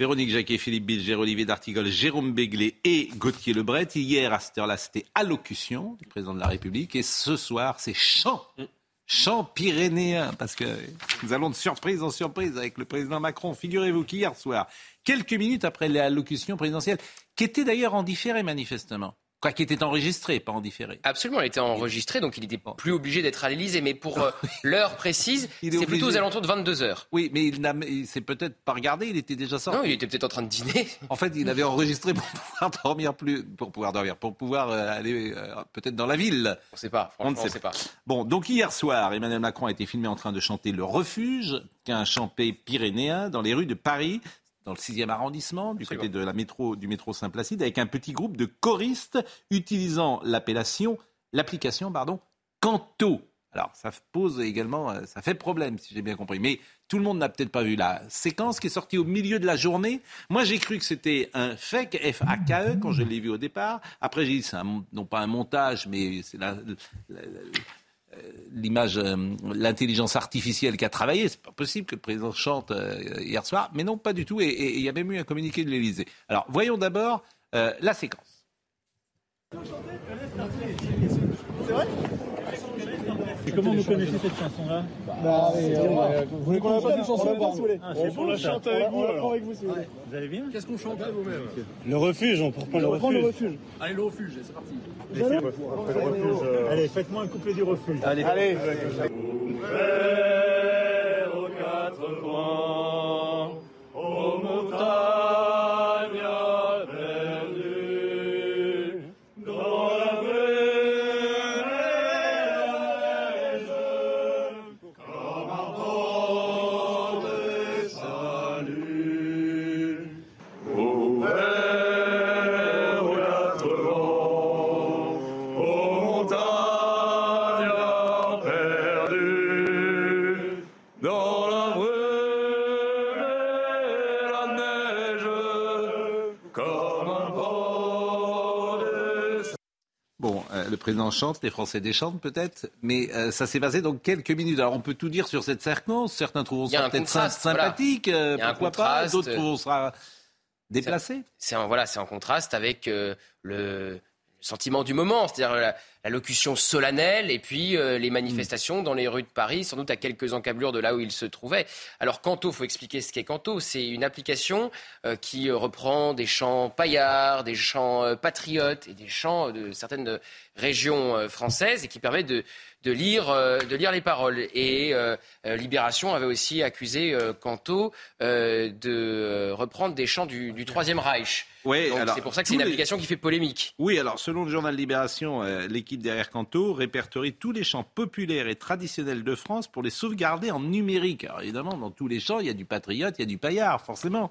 Véronique Jacquet, Philippe Bilger, Olivier D'Artigol, Jérôme Béglé et Gauthier Lebret. Hier, à cette heure-là, c'était allocution du président de la République. Et ce soir, c'est chant chant pyrénéen, parce que nous allons de surprise en surprise avec le président Macron. Figurez-vous qu'hier soir, quelques minutes après l'allocution présidentielle, qui était d'ailleurs en différé manifestement, Quoi, qui était enregistré, pas en différé. Absolument, il était enregistré, donc il n'était plus obligé d'être à l'Elysée. Mais pour euh, l'heure précise, c'est plutôt aux alentours de 22 heures. Oui, mais il ne s'est peut-être pas regardé, il était déjà sorti. Non, il était peut-être en train de dîner. En fait, il avait enregistré pour pouvoir dormir plus, pour pouvoir dormir, pour pouvoir euh, aller euh, peut-être dans la ville. On ne sait pas, franchement, on ne sait pas. Bon, donc hier soir, Emmanuel Macron a été filmé en train de chanter Le Refuge, qu'un chanté pyrénéen dans les rues de Paris dans le 6e arrondissement, du côté de la métro, du métro Saint-Placide, avec un petit groupe de choristes utilisant l'appellation, l'application, pardon, Canto. Alors, ça pose également, euh, ça fait problème, si j'ai bien compris. Mais tout le monde n'a peut-être pas vu la séquence qui est sortie au milieu de la journée. Moi, j'ai cru que c'était un fake, F-A-K-E, quand je l'ai vu au départ. Après, j'ai dit, c'est non pas un montage, mais c'est la, euh, l'image, euh, l'intelligence artificielle qui a travaillé. C'est pas possible que le président chante euh, hier soir, mais non, pas du tout. Et il y a même eu un communiqué de l'Élysée. Alors, voyons d'abord la séquence. Et comment vous connaissez cette chanson-là bah, euh, Vous voulez qu'on la passe une chanson ah, C'est bon, la chante avec vous. avec vous, si vous voulez. Vous allez bien Qu'est-ce qu'on chante vous-même Le refuge, on prend le refuge. le refuge. Allez, le refuge, c'est parti. Allez, faites-moi un couplet du refuge. Allez, allez. aux quatre coins, aux montagnes. Président chante, les Français déchantent peut-être, mais euh, ça s'est passé donc quelques minutes. Alors on peut tout dire sur cette séquence. Certains trouvent ça peut-être sympathique, euh, pourquoi pas. D'autres trouvent ça déplacé. C'est voilà, c'est en contraste avec euh, le sentiment du moment, c'est-à-dire la, locution solennelle et puis euh, les manifestations dans les rues de Paris, sans doute à quelques encablures de là où il se trouvait. Alors Canto, faut expliquer ce qu'est Canto. C'est une application euh, qui reprend des chants paillards, des chants euh, patriotes et des chants de certaines régions françaises et qui permet de de lire, euh, de lire les paroles. Et euh, euh, Libération avait aussi accusé Canto de reprendre des chants du, du Troisième Reich. Oui, c'est pour ça que c'est une application qui fait polémique. Oui, alors selon le journal Libération, l'équipe derrière Canto répertorie tous les chants populaires et traditionnels de France pour les sauvegarder en numérique. Alors évidemment, dans tous les chants, il y a du patriote, il y a du paillard, forcément.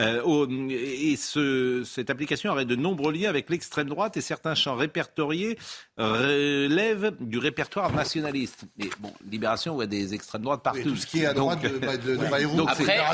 Et ce, cette application aurait de nombreux liens avec l'extrême droite et certains chants répertoriés relèvent du répertoire nationaliste. Mais bon, Libération voit des extrêmes droites partout. tout ce qui est à droite de, de,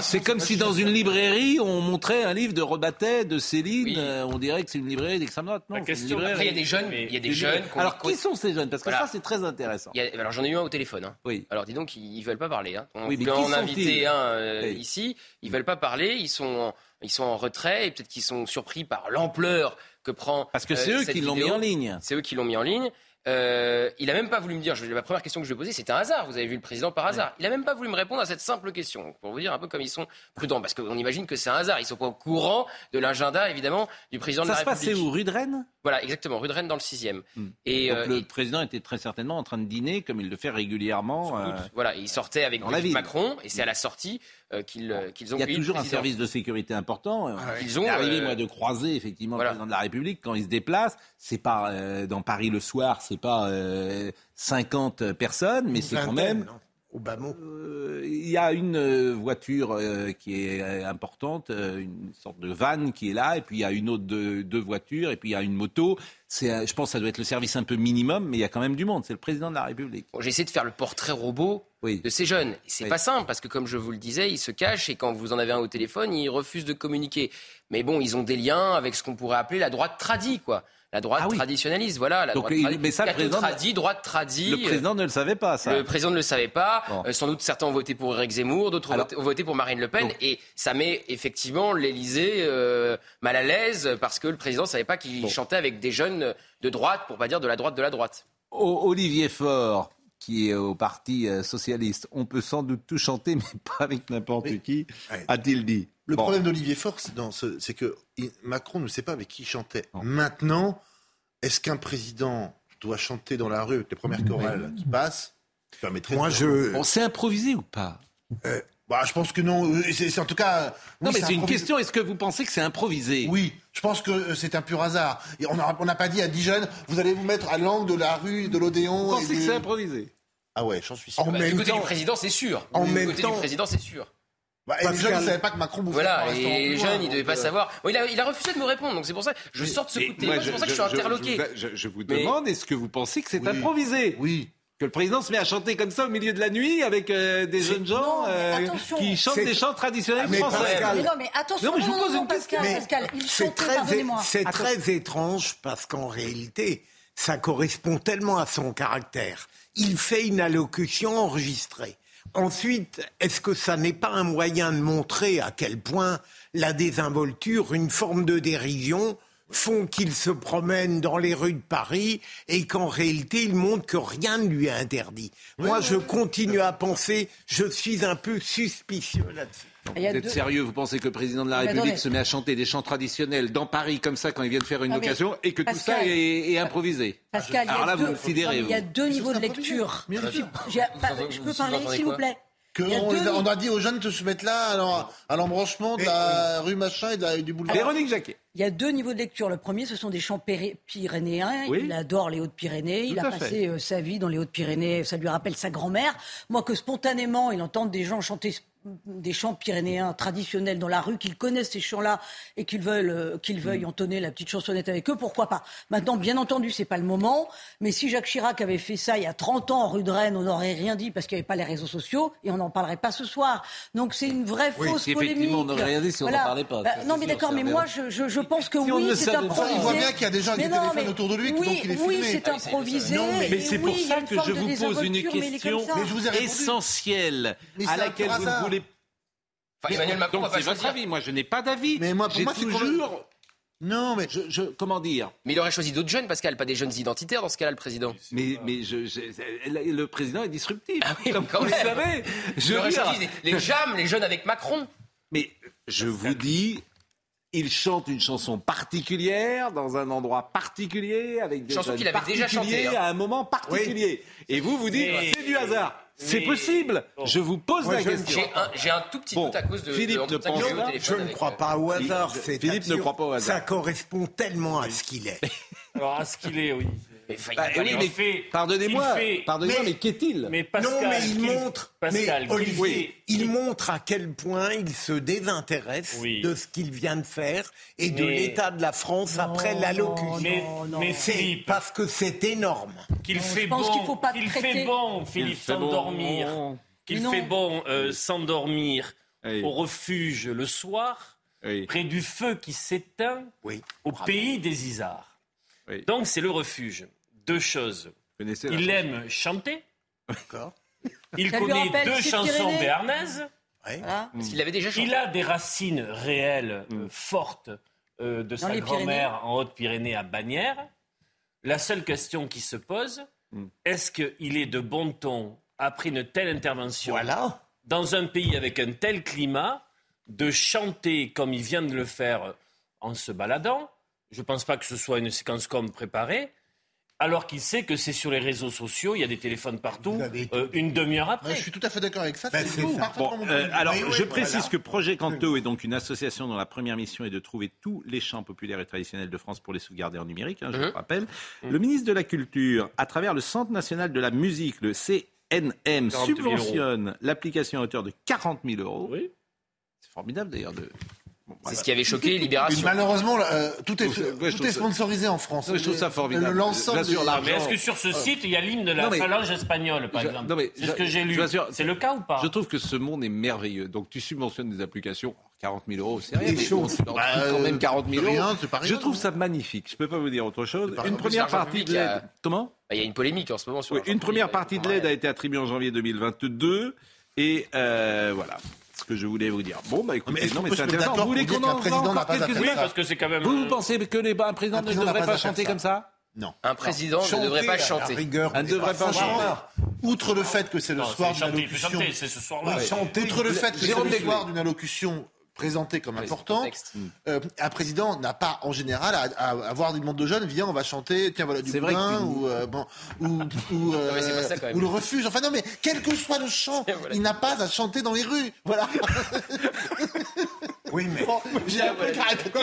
C'est comme si dans une librairie, on montrait un livre de Rebattet, de Céline. Euh, on dirait que c'est une librairie d'extrême droite. Non, Après, il y a des jeunes. Il y a des jeunes alors, qui sont ces jeunes? Parce que ça, c'est très intéressant. alors, j'en ai eu un au téléphone. Hein. Oui. Alors, dis donc, ils, ne veulent pas parler. Hein. On peut en inviter un euh, ici. Ils veulent pas parler. Ils sont, ils sont en retrait et peut-être qu'ils sont surpris par l'ampleur que prend. Parce que c'est eux qui l'ont mis en ligne. C'est eux qui l'ont mis en ligne. Euh, il a même pas voulu me dire, je, la première question que je lui ai posée, c'était un hasard. Vous avez vu le président par hasard. Il a même pas voulu me répondre à cette simple question. Pour vous dire un peu comme ils sont prudents, parce qu'on imagine que c'est un hasard. Ils sont pas au courant de l'agenda, évidemment, du président de la République. Ça se passait où, rue de Rennes? Voilà, exactement, rue de Rennes dans le 6e. Hmm. Et Donc, euh, le président était très certainement en train de dîner, comme il le fait régulièrement. Euh, voilà, il sortait avec Macron, et c'est à la sortie euh, qu'ils ont. Il y a toujours un service de sécurité important. Ah ils ont arrivé moi de croiser effectivement le président de la République quand il se déplace. C'est pas dans Paris le soir, c'est pas 50 personnes, mais c'est quand même. au bas mot. Euh, Il y a une euh, voiture euh, qui est euh, importante, euh, une sorte de van qui est là, et puis il y a une autre de, deux voitures, et puis il y a une moto. C'est, euh, je pense que ça doit être le service un peu minimum, mais il y a quand même du monde. C'est le président de la République. Bon, J'ai essayé de faire le portrait robot Oui. de ces jeunes. C'est Oui. pas simple parce que, comme je vous le disais, ils se cachent et quand vous en avez un au téléphone, ils refusent de communiquer. Mais bon, ils ont des liens avec ce qu'on pourrait appeler la droite tradie, quoi. La droite Ah oui. traditionnaliste, voilà. La Donc, droite tradie. mais ça, le président- droite. Le président ne le savait pas, ça. Le président ne le savait pas. Bon. Euh, sans doute certains ont voté pour Éric Zemmour, d'autres ont, voté- pour Marine Le Pen. Donc- Et ça met effectivement l'Élysée euh, mal à l'aise parce que le président ne savait pas qu'il Bon. chantait avec des jeunes de droite, pour pas dire de la droite de la droite. Olivier Faure, qui est au Parti euh, socialiste, on peut sans doute tout chanter, mais pas avec n'importe Oui. qui, Ouais. a-t-il dit. Le Bon. problème d'Olivier Faure, c'est ce- que Macron ne sait pas avec qui il chantait. Non. Maintenant, est-ce qu'un président doit chanter dans la rue avec les premières chorales qui passent? Moi, de- je. On s'est improvisé ou pas? Bah, je pense que non. Euh, C'est en tout cas. Non, oui, mais c'est une question. Est-ce que vous pensez que c'est improvisé? Oui, je pense que euh, c'est un pur hasard. Et on n'a pas dit à 10 jeunes, vous allez vous mettre à l'angle de la rue, de l'Odéon. Vous et pensez que c'est improvisé? Ah ouais, j'en suis sûr. En Bah, même du côté temps- du président, c'est sûr. en du même côté temps- du président, c'est sûr. Bah, et les Pascal- jeunes, ils ne savaient pas que Macron bouffait Voilà, et les loin, jeunes, ils ne devaient pas euh, savoir. Bon, il, a, il a refusé de me répondre, donc c'est pour ça que je sors de ce coup de téléphone, c'est pour ça que je suis interloqué. Je, je vous Mais- demande, est-ce que vous pensez que c'est Oui. improvisé? Oui. Que le président se met à chanter comme ça au milieu de la nuit avec euh, des jeunes gens Non, euh, qui chantent C'est- des chants traditionnels Mais français Pascal- Mais non, mais attention, Non, mais je vous pose une Pascal, Mais Pascal, il c'est chantait, très, pardonnez-moi. c'est très étrange parce qu'en réalité, ça correspond tellement à son caractère. Il fait une allocution enregistrée. Ensuite, est-ce que ça n'est pas un moyen de montrer à quel point la désinvolture, une forme de dérision, font qu'il se promène dans les rues de Paris et qu'en réalité, il montre que rien ne lui est interdit. Moi, je continue à penser, je suis un peu suspicieux là-dessus. Vous êtes deux- sérieux Vous pensez que le président de la Mais République attendez. se met à chanter des chants traditionnels dans Paris comme ça quand il vient de faire une Ah, mais occasion et que tout ça Pascal- est, est improvisé Pascal, il y Alors a là, deux, vous me sidérez, non, mais il y a deux niveaux de lecture. Je peux parler, s'il vous plaît On, a, niveaux- on a dit aux jeunes de se mettre là, alors, à l'embranchement de la rue machin et, de la- et du boulevard. Véronique Jacquet. Il y a deux niveaux de lecture. Le premier, ce sont des chants péré- pyrénéens. Oui. Il adore les Hautes-Pyrénées. Il a fait. passé euh, sa vie dans les Hautes-Pyrénées. Ça lui rappelle sa grand-mère. Moi, que spontanément, il entende des gens chanter des chants pyrénéens traditionnels dans la rue, qu'ils connaissent ces chants-là et qu'ils veulent, euh, qu'ils veuillent Mm. entonner la petite chansonnette avec eux, pourquoi pas Maintenant, bien entendu, c'est pas le moment. Mais si Jacques Chirac avait fait ça il y a 30 ans en rue de Rennes, on n'aurait rien dit parce qu'il n'y avait pas les réseaux sociaux et on n'en parlerait pas ce soir. Donc c'est une vraie Oui, fausse si polémique. effectivement, on n'aurait rien dit si on n'en parlait pas, Bah, non, mais d'accord, mais un moi, je, je, je pense que Si on ne oui, c'est improvisé. il voit bien qu'il y a non, téléphones mais autour de lui, oui, donc il est Oui, c'est Ah oui, c'est- improvisé. Non, mais Mais c'est pour oui, ça que je vous pose une question essentielle à un laquelle vous ne voulez Enfin, Emmanuel Macron Donc va pas c'est votre choisir. avis. Moi, je n'ai pas d'avis. Mais moi, pour moi, c'est toujours. Non, mais Je, je- comment dire? Mais il aurait choisi d'autres jeunes, Pascal, pas des jeunes identitaires dans ce cas-là, le président. Mais, mais je, je- le président est disruptif. Ah oui, comme quand vous le savez. Je Il aurait choisi les, les JAM, les jeunes avec Macron. Mais je vous dis, il chante une chanson particulière dans un endroit particulier avec des Chanson jeunes qu'il avait déjà chantée, hein. à un moment particulier. Et vous vous dites Mais- c'est du hasard. C'est possible. Je vous pose Moi, la je question. J'ai un, tout petit Bon, doute à cause de, Philippe de, ne pense Je ne crois pas au hasard. Philippe- c'est Philippe ne croit pas au hasard. Ça correspond tellement à ce qu'il est. Alors, à ce qu'il est, oui. Mais Bah, il- oui, il mais fait- pardonnez-moi, fait- pardonnez-moi, mais, mais- qu'est-il Mais Pascal, non, mais il montre, Pascal, mais Olivier, il montre à quel point il se désintéresse Oui. de ce qu'il vient de faire et de l'état de la France après Non, l'allocution. Mais, Non, non. mais C'est Philippe, parce que c'est énorme. qu'il Non, fait je pense bon, qu'il faut pas qu'il fait bon, Philippe, Il fait bon. s'endormir, qu'il Non. fait bon euh, s'endormir Oui. au refuge le soir, Oui. près du feu qui s'éteint, Oui. au pays des Isards. Oui. Donc c'est le refuge. Deux choses. Il chanson aime chanter. D'accord. Il Ça connaît deux chansons béarnaises. Ouais. Voilà. Parce qu'il l'avait déjà chanté. Il a des racines réelles, euh, fortes, euh, de sa grand-mère en Haute-Pyrénées à Bagnères. La seule question qui se pose, Mm. est-ce qu'il est de bon ton, après une telle intervention, Voilà. dans un pays avec un tel climat, de chanter comme il vient de le faire en se baladant? Je ne pense pas que ce soit une séquence comme préparée. Alors qu'il sait que c'est sur les réseaux sociaux, il y a des téléphones partout, euh, une demi-heure Ouais, après. je suis tout à fait d'accord avec ça. Ben, c'est Bon, mon euh, alors, Oui, je voilà. précise que Projet Canto est donc une association dont la première mission est de trouver tous les chants populaires et traditionnels de France pour les sauvegarder en numérique, hein, je Mhm. le rappelle. Le ministre de la Culture, à travers le Centre national de la musique, le NM 40 000 subventionne l'application à hauteur de 40 000 euros. Oui. C'est formidable d'ailleurs de. C'est ce qui avait choqué Libération. Malheureusement, euh, tout est, ouais, tout ça- sponsorisé en France. Non, je trouve ça formidable. Le- L'ensemble des- l'argent- Mais est-ce que sur ce site, il y a l'hymne de la mais- phalange espagnole, par Je- exemple C'est ce que j'ai lu. C'est le cas ou pas Je trouve que ce monde est merveilleux. Donc tu subventionnes des applications, 40 000 euros, c'est rien. Des mais leur Bah, quand même 40 000 c'est euros. rien, je trouve ça magnifique. Je peux pas vous dire autre chose. Une première partie de a- l'aide. Comment Bah, Il y a une polémique en ce moment sur Oui, Une première partie de l'aide a été attribuée en janvier 2022. Et euh, voilà que je voulais vous dire. Bon, bah écoutez, Mais non, mais c'est intéressant. Vous voulez qu'on en président encore quelques Oui, parce que c'est quand même. Vous, vous euh, pensez que les, un président Un ne devrait pas chanter ça. comme ça? Non. Un président ne devrait pas chanter. rigueur, ne devrait pas Franchement, outre le fait que c'est le soir c'est d'une chanter, il peut allocution, chanter, c'est ce soir-là. chanter. outre le fait que c'est le soir d'une allocution présentée comme importante, contexte. euh, un président n'a pas en général à, à avoir des demandes de jeunes, viens on va chanter, tiens voilà du vrai ou euh, bon ou euh, ça, le refuge. Enfin non mais quel que soit le chant, Voilà. il n'a pas à chanter dans les rues. Voilà. Oui, mais Bon, j'ai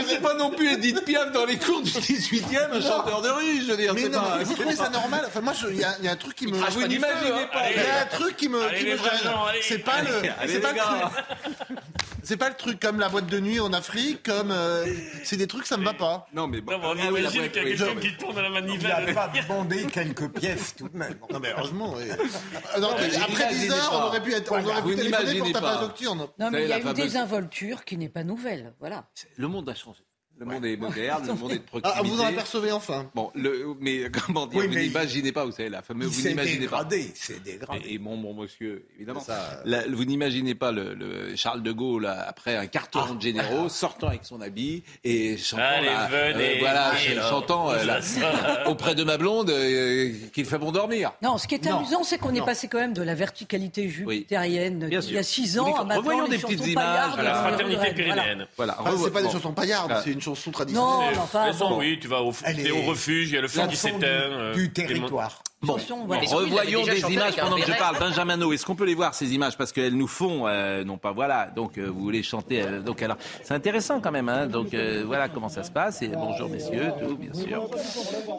C'est pas non plus Edith Piaf dans les cours du 18e, un chanteur de rue, je veux dire. Mais non, pas- mais vous trouvez ça normal Enfin moi il y, a- il y a un truc qui me crache Vous pas n'imaginez feu, hein. pas. il y a un truc qui me, Allez, qui me gêne. C'est pas le, Allez, c'est pas le truc. C'est pas le truc comme la boîte de nuit en Afrique, comme euh, c'est des trucs ça me va pas. Non, mais bon. Non, mais on Ah imagine qu'il y a oui. quelqu'un qui tourne à la il manivelle. a pas demandé quelques pièces tout de même. Non mais heureusement. mais après imaginez 10 heures, pas. on aurait pu être, on aurait pu téléphoner pour ta pas. page nocturne. Non, mais il y a fameuse- désinvolture qui n'est pas nouvelle. Voilà. Le monde a changé. Le monde est moderne, le monde est de Ah, proximité. vous en apercevez enfin. Bon, le, mais comment dire, Oui, vous n'imaginez pas, vous savez, la fameuse, Il vous n'imaginez pas. dégradé, c'est dégradé. Et, et mon bon monsieur, évidemment. Ça, euh, La- vous n'imaginez pas le, le Charles de Gaulle après un carton de généraux sortant avec son habit et chantant Allez, là, venez, voilà, et là, chantant euh, là, auprès de ma blonde euh, qu'il fait bon dormir. Non, ce qui est Non. amusant, c'est qu'on est passé quand même de la verticalité jupitérienne Bien il y a six ans à maintenant revoyons des petites images la fraternité. Voilà. pyrénéenne. Voilà. Ah, c'est pas des chansons paillardes, Ah. c'est une chanson Non, traditionnelle. mais enfin, bon, oui, tu vas au, refuge, il y a le feu qui s'éteint. du, euh, du territoire. Bon, revoyons des images pendant que je parle. Benjamin No, est-ce qu'on peut les voir ces images? Parce qu'elles nous font, euh, non pas voilà. Donc euh, vous voulez chanter. euh, donc alors, c'est intéressant quand même. Hein, donc euh, voilà comment ça se passe. Et bonjour messieurs, tout bien sûr.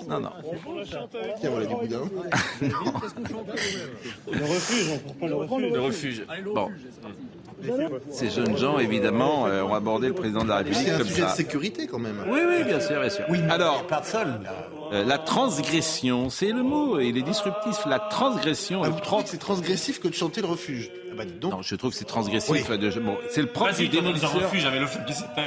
Non non. Tiens, voilà du boudin. Le refuge, on le refuge. Le refuge. Bon. Ces jeunes gens, évidemment, euh, ont abordé le président de la République C'est un comme sujet de ça. sécurité quand même. Oui, oui, bien sûr, bien sûr. Oui, mais Alors, pas seul, là. euh, la transgression, c'est le mot, il est disruptif. La transgression. Ah, trouvez que c'est transgressif que de chanter le refuge? Ah bah, donc. Non, je trouve que c'est transgressif. De... Bon, c'est le propre du démolisseur. refuge avec le feu qui s'éteint.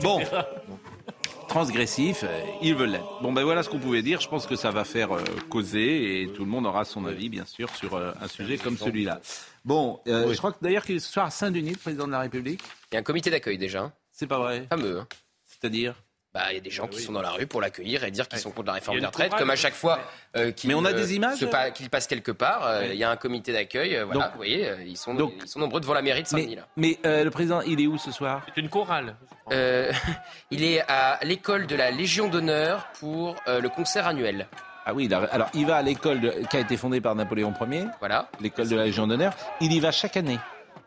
Bon, transgressif, euh, ils veulent l'être. Bon, ben voilà ce qu'on pouvait dire. Je pense que ça va faire euh, causer et tout le monde aura son avis, bien sûr, sur euh, un sujet comme celui-là. Bon, euh, je crois que d'ailleurs qu'il est ce soir à Saint-Denis, le président de la République. Il y a un comité d'accueil déjà, hein. C'est pas vrai. fameux. hein. C'est-à-dire Bah, il y a des gens qui sont dans la rue pour l'accueillir et dire qu'ils sont contre la réforme des retraites, comme à chaque fois euh, qu'il Mais on a euh, des images se pa- qu'il passe quelque part. euh, Il Ouais. y a un comité d'accueil. euh, voilà, Donc- vous voyez, euh, ils sont, donc- ils sont nombreux devant la mairie de Saint-Denis. Mais, mais euh, le président, il est où ce soir? C'est une chorale. Euh, il est à l'école de la Légion d'honneur pour euh, le concert annuel. Ah oui, alors il va à l'école de- qui a été fondée par Napoléon Ier, Voilà, l'école de la Légion d'honneur. Il y va chaque année.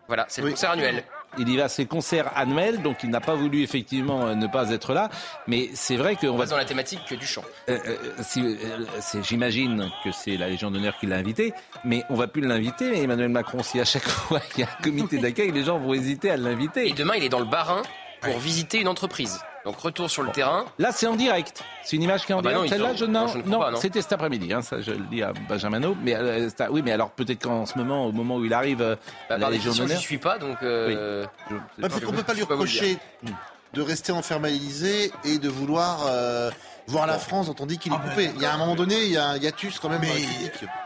voilà, c'est le Oui. concert annuel. Il y va à ses concerts annuels, donc il n'a pas voulu effectivement euh, ne pas être là. Mais c'est vrai qu'on va Dans la thématique que du chant. Euh, euh, si, euh, J'imagine que c'est la Légion d'honneur qui l'a invité, mais on va plus l'inviter, Emmanuel Macron. Si à chaque fois il y a un comité d'accueil, les gens vont hésiter à Et l'inviter. demain, il est dans le Barin pour visiter une entreprise. Donc retour sur le terrain. Là, c'est en direct. C'est une image qui est en Ah bah non, direct. Celle-là, je, non, pas, non. c'était cet après-midi. Hein, ça, je le dis à Benjamin Mais euh, oui, mais alors peut-être qu'en ce moment, au moment où il arrive euh, Bah, par Légion définition, je suis pas, donc euh, je- Bah, parce qu'on peut pas lui reprocher de rester enfermé à l'Élysée et de vouloir euh, voir la France dont on dit qu'il est Ah, coupé. Il y a un moment donné, il y a un hiatus quand même.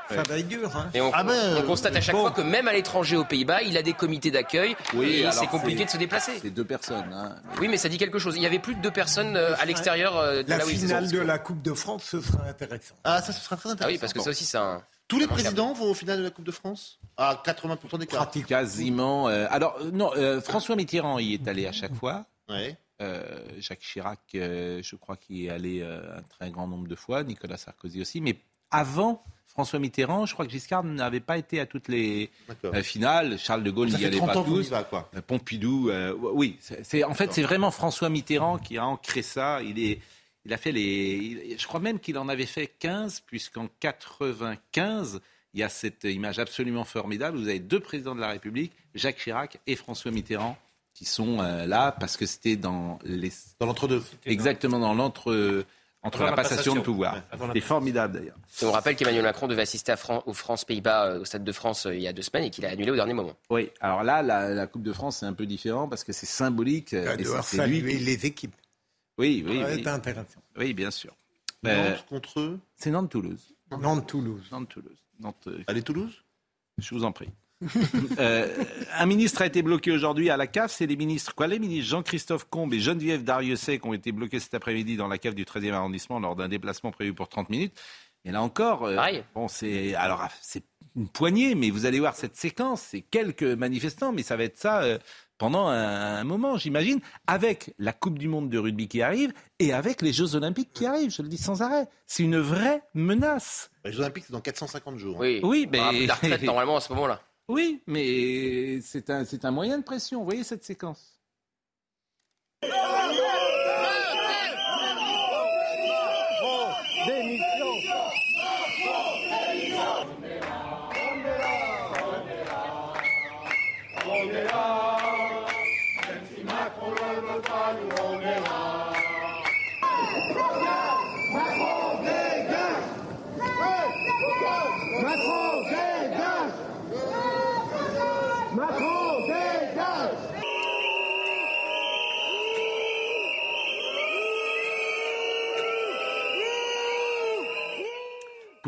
Ça va être dur, hein. Et on, Ah ben, on euh, constate à chaque bon. fois que même à l'étranger aux Pays-Bas, il a des comités d'accueil Oui, et c'est compliqué de se déplacer. c'est deux personnes. hein. Oui, mais ça dit quelque chose. Il y avait plus de deux personnes euh, à l'extérieur euh, de La là où ils finale de la Coupe de France, ce sera intéressant. Ah, ça, ce sera très Ah intéressant. oui, parce que Bon. ça aussi, c'est un. Tous les présidents vont au final de la Coupe de France? À 80% des cas. Quasiment. euh, alors non, euh, François Mitterrand y est allé à chaque fois. Ouais. Euh, Jacques Chirac, euh, je crois qu'il est allé euh, un très grand nombre de fois, Nicolas Sarkozy aussi. Mais avant François Mitterrand, je crois que Giscard n'avait pas été à toutes les finales. Charles de Gaulle n'y allait 30 pas tous. va, quoi. Pompidou, euh, oui. c'est- C'est en fait c'est vraiment François Mitterrand qui a ancré ça. Il est, il a fait les. il- je crois même qu'il en avait fait 15, puisqu'en 95. il y a cette image absolument formidable. Vous avez deux présidents de la République, Jacques Chirac et François Mitterrand, qui sont euh, là parce que c'était dans les... Dans l'entre-deux. Exactement, dans l'entre... Entre la la passation de pouvoir. Ouais, C'est formidable d'ailleurs. On rappelle qu'Emmanuel Macron devait assister à Fran- aux France-Pays-Bas euh, au Stade de France euh, il y a deux semaines et qu'il a annulé au dernier moment. Oui, alors là, la, la Coupe de France, c'est un peu différent parce que c'est symbolique. Il euh, va et devoir c'est lui qui- les équipes. Oui, oui, oui. intéressant. Oui, bien sûr. Euh, Nantes contre eux. c'est Nantes-Toulouse. Nantes-Toulouse. Nantes-Toulouse. Nantes, Allez, Toulouse? Je vous en prie. Euh, un ministre a été bloqué aujourd'hui à la CAF. C'est les ministres, quoi Les ministres Jean-Christophe Combe et Geneviève Dariussec qui ont été bloqués cet après-midi dans la CAF du 13e arrondissement lors d'un déplacement prévu pour 30 minutes. Et là encore, euh, bon, c'est alors c'est une poignée, mais vous allez voir cette séquence, c'est quelques manifestants, mais ça va être ça euh, pendant un, un moment, j'imagine, avec la Coupe du Monde de rugby qui arrive et avec les Jeux Olympiques qui arrivent. Je le dis sans arrêt. C'est une vraie menace. Les Jeux Olympiques, c'est dans 450 jours. hein. Oui, Oui, mais- la retraite normalement à ce moment-là. Oui, mais c'est un, un moyen de pression. Vous voyez cette séquence?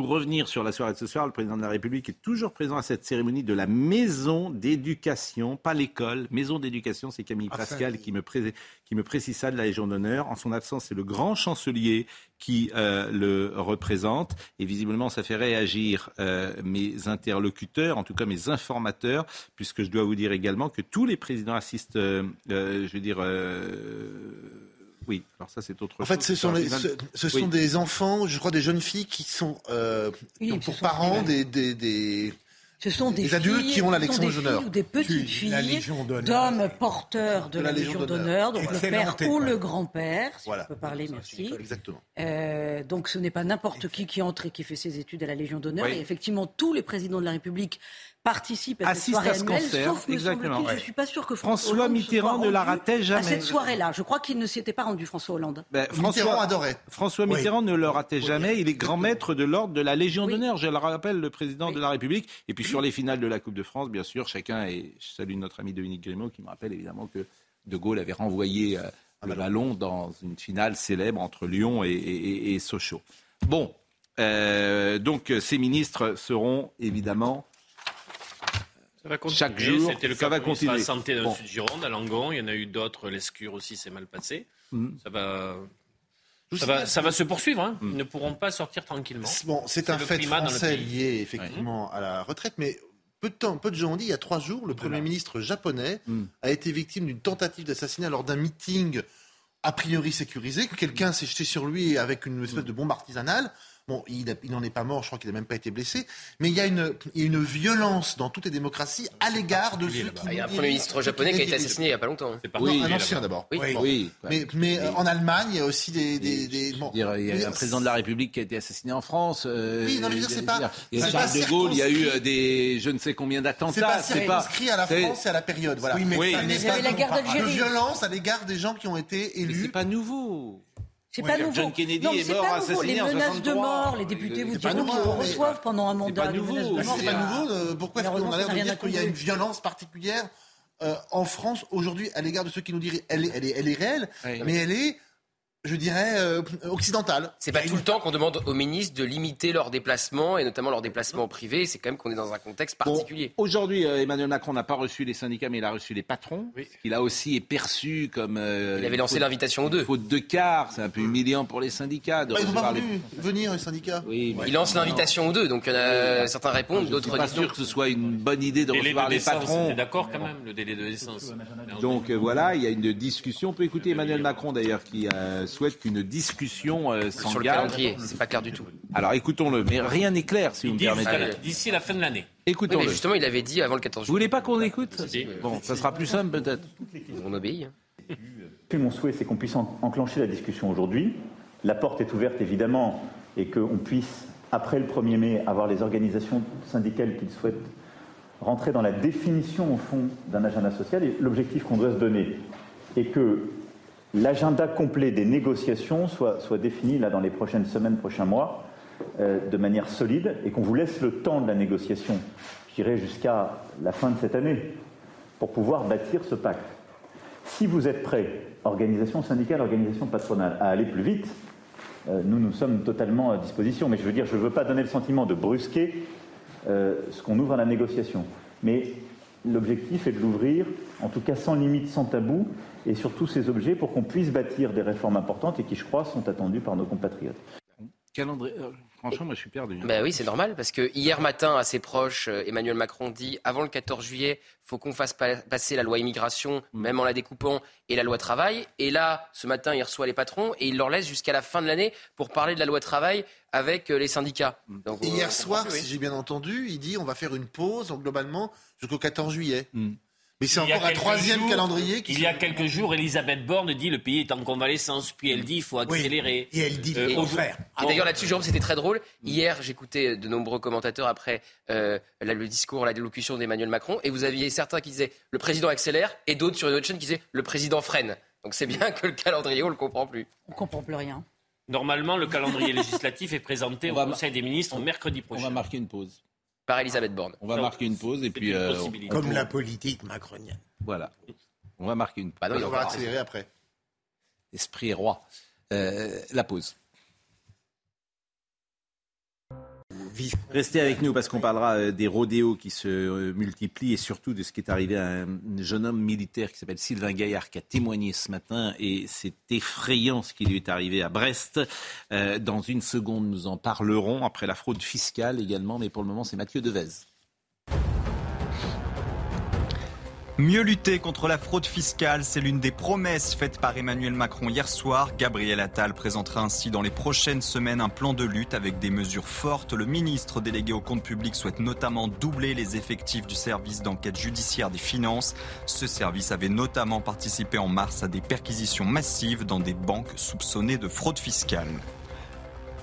Pour revenir sur la soirée de ce soir, le président de la République est toujours présent à cette cérémonie de la maison d'éducation, pas l'école. Maison d'éducation, c'est Camille Ah, Pascal qui me, pré- qui me précise ça de la Légion d'honneur. En son absence, c'est le grand chancelier qui euh, le représente. Et visiblement, ça fait réagir euh, mes interlocuteurs, en tout cas mes informateurs, puisque je dois vous dire également que tous les présidents assistent, euh, je veux dire... oui, alors ça c'est autre En chose. fait, ce sont, les- ce, ce sont Oui. des enfants, je crois, des jeunes filles qui sont, euh, Oui, qui ont ce pour sont parents des- des, des, des- Ce sont des, Des adultes filles- qui ont la Légion des d'honneur. ou des petites filles d'hommes porteurs de, la, Légion d'honneur, donc le père ou le grand-père, si Voilà. je peux parler, merci. Exactement. Euh, donc ce n'est pas n'importe qui qui entre et qui fait ses études à la Légion d'honneur. Oui. Et effectivement, tous les présidents de la République participent à cette soirée à ce annuelle, concert, sauf, exactement. je ne suis pas sûr que François Mitterrand ne la ratait À jamais. cette soirée-là, je crois qu'il ne s'y était pas rendu, François Hollande. Ben, Mitterrand François, adorait. François Oui. Mitterrand ne le ratait jamais. Il est grand maître de l'ordre de la Légion Oui. d'honneur. Je le rappelle, le président Oui. de la République. Et puis sur les finales de la Coupe de France, bien sûr, chacun, et je salue notre ami Dominique Grimaud qui me rappelle évidemment que De Gaulle avait renvoyé euh, le ballon dans une finale célèbre entre Lyon et, et- et Sochaux. Bon, euh, donc euh, ces ministres seront évidemment Ça va continuer. Chaque jour, C'était le ça cas va ministre de continuer. La santé dans Bon. le Sud-Gironde, à Langon. Il y en a eu d'autres. L'Escure aussi s'est mal passé. Mhm. Ça va. Ça va, ça va se poursuivre. hein. Mm. Ils ne pourront pas sortir tranquillement. Bon, c'est C'est un fait français lié effectivement à la retraite, mais peu de temps, peu de gens ont dit, il y a trois jours, le Premier ministre japonais Mm. a été victime d'une tentative d'assassinat lors d'un meeting a priori sécurisé, que quelqu'un s'est jeté sur lui avec une espèce de bombe artisanale. Bon, il n'en est pas mort, je crois qu'il n'a même pas été blessé. Mais il y, a une, il y a une violence dans toutes les démocraties à l'égard de ceux qui... Il y a un Premier ministre japonais qui a été assassiné il n'y a pas longtemps. hein. C'est Non, Oui, un ancien d'abord. Oui. Bon. oui. Mais, mais euh, en Allemagne, il y a aussi des... des, des- bon. Dire, il y a Mais un président de la République qui a été assassiné en France. euh, Oui, non, mais je veux dire, c'est pas- Il y a c'est Charles pas de Gaulle, il y a eu euh, des je ne sais combien C'est d'attentats. pas circonscrit à la c'est- France et à la période. Voilà. Oui, mais il y la guerre d'Algérie. violence à l'égard des gens qui ont été Mais élus. c'est pas nouveau. C'est Oui, pas John nouveau. Kennedy non, est c'est mort pas assassiné Les en menaces de 63. mort, les députés vous C'est pas diront qu'ils reçoivent pendant un mandat pas de nouveau. c'est pas nouveau. euh, Pourquoi est-ce qu'on a l'air de dire qu'il y a une violence particulière euh, en France aujourd'hui à l'égard de ceux qui nous diraient elle est, elle est, elle est réelle, Oui. mais elle est, je dirais, euh, occidentale. C'est pas a tout le temps qu'on demande aux ministres de limiter leurs déplacements et notamment leurs déplacements privés. C'est quand même qu'on est dans un contexte Bon, particulier. Aujourd'hui, euh, Emmanuel Macron n'a pas reçu les syndicats, mais il a reçu les patrons. Oui. Il a aussi est perçu comme. euh, Il avait lancé l'invitation aux deux. Faute de quart, c'est un peu humiliant pour les syndicats de Bah, ils n'ont pas les. voulu venir, les syndicats. Oui, Il lance l'invitation aux deux, donc il y en a certains répondent, Je suis d'autres pas disent sûr que ce soit une bonne idée de délai recevoir de les patrons. d'accord quand même, le délai de décence. Donc euh, voilà, il y a une discussion. On peut écouter Emmanuel Macron d'ailleurs qui euh, souhaite qu'une discussion euh, Sur le s'engage. calendrier, c'est pas clair du tout. Alors écoutons-le, mais rien n'est clair si vous me permettez. d'ici la fin de l'année. Écoutons-le. mais justement, il avait dit avant le 14 Vous juillet. voulez pas qu'on l'écoute Si. Bon, ça sera plus simple peut-être. On obéit. hein. Puis Mon souhait, c'est qu'on puisse en- enclencher la discussion aujourd'hui. La porte est ouverte, évidemment, et qu'on puisse après le 1er mai, avoir les organisations syndicales qu'ils souhaitent rentrer dans la définition, au fond, d'un agenda social. Et l'objectif qu'on doit se donner est que l'agenda complet des négociations soit, soit, défini là, dans les prochaines semaines, prochains mois, euh, de manière solide, et qu'on vous laisse le temps de la négociation, je dirais jusqu'à la fin de cette année, pour pouvoir bâtir ce pacte. Si vous êtes prêts, organisation syndicale, organisation patronale, à aller plus vite, euh, nous, nous sommes totalement à disposition. Mais je veux dire, je ne veux pas donner le sentiment de brusquer euh, ce qu'on ouvre à la négociation. Mais l'objectif est de l'ouvrir, en tout cas sans limite, sans tabou, et sur tous ces objets pour qu'on puisse bâtir des réformes importantes et qui, je crois, sont attendues par nos compatriotes. Calendrier, euh, franchement, moi je suis perdu. Ben oui, c'est normal, parce que hier matin, à ses proches, euh, Emmanuel Macron dit avant le 14 juillet, faut qu'on fasse pa passer la loi immigration, mm. même en la découpant, et la loi travail. Et là, ce matin, il reçoit les patrons et il leur laisse jusqu'à la fin de l'année pour parler de la loi travail avec euh, les syndicats. Mm. Donc, et hier soir, si j'ai bien entendu, il dit on va faire une pause, donc globalement, jusqu'au 14 juillet. Mm. Mais c'est encore un troisième calendrier. Qui il y a quelques jours, Elisabeth Borne dit le pays est en convalescence, puis elle dit il faut accélérer. et elle dit euh, au faire. Et d'ailleurs là-dessus, Jérôme, c'était très drôle. Hier, j'écoutais de nombreux commentateurs après euh, le discours, la délocution d'Emmanuel Macron, et vous aviez certains qui disaient le président accélère, et d'autres sur une autre chaîne qui disaient le président freine. Donc c'est bien que le calendrier, on le comprend plus. On comprend plus rien. Normalement, le calendrier législatif est présenté au Conseil des ministres mercredi prochain. On va marquer une pause par Elisabeth Borne. On va marquer une pause et puis. Euh, Comme la politique macronienne. Voilà. On va marquer une pause. on va accélérer après. Esprit roi. Euh, la pause. Restez avec nous parce qu'on parlera euh, des rodéos qui se euh, multiplient et surtout de ce qui est arrivé à un jeune homme militaire qui s'appelle Sylvain Gaillard qui a témoigné ce matin et c'est effrayant ce qui lui est arrivé à Brest. Euh, dans une seconde, nous en parlerons après la fraude fiscale également, mais pour le moment, c'est Mathieu Devez. Mieux lutter contre la fraude fiscale, c'est l'une des promesses faites par Emmanuel Macron hier soir. Gabriel Attal présentera ainsi dans les prochaines semaines un plan de lutte avec des mesures fortes. Le ministre délégué au compte public souhaite notamment doubler les effectifs du service d'enquête judiciaire des finances. Ce service avait notamment participé en mars à des perquisitions massives dans des banques soupçonnées de fraude fiscale.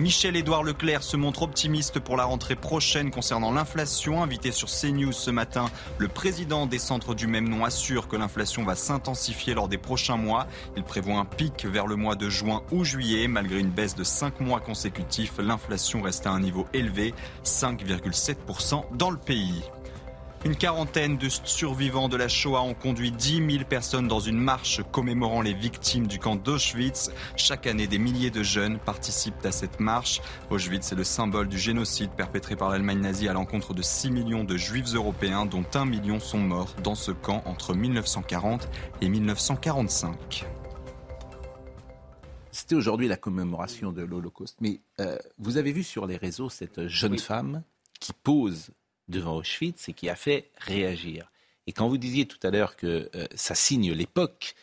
Michel-Édouard Leclerc se montre optimiste pour la rentrée prochaine concernant l'inflation. Invité sur CNews ce matin, le président des centres du même nom assure que l'inflation va s'intensifier lors des prochains mois. Il prévoit un pic vers le mois de juin ou juillet. Malgré une baisse de 5 mois consécutifs, l'inflation reste à un niveau élevé, 5,7% dans le pays. Une quarantaine de survivants de la Shoah ont conduit 10 000 personnes dans une marche commémorant les victimes du camp d'Auschwitz. Chaque année, des milliers de jeunes participent à cette marche. Auschwitz est le symbole du génocide perpétré par l'Allemagne nazie à l'encontre de 6 millions de juifs européens, dont 1 million sont morts dans ce camp entre 1940 et 1945. C'était aujourd'hui la commémoration de l'Holocauste. Mais euh, vous avez vu sur les réseaux cette jeune femme qui pose devant Auschwitz et qui a fait réagir. Et quand vous disiez tout à l'heure que euh, ça signe l'époque,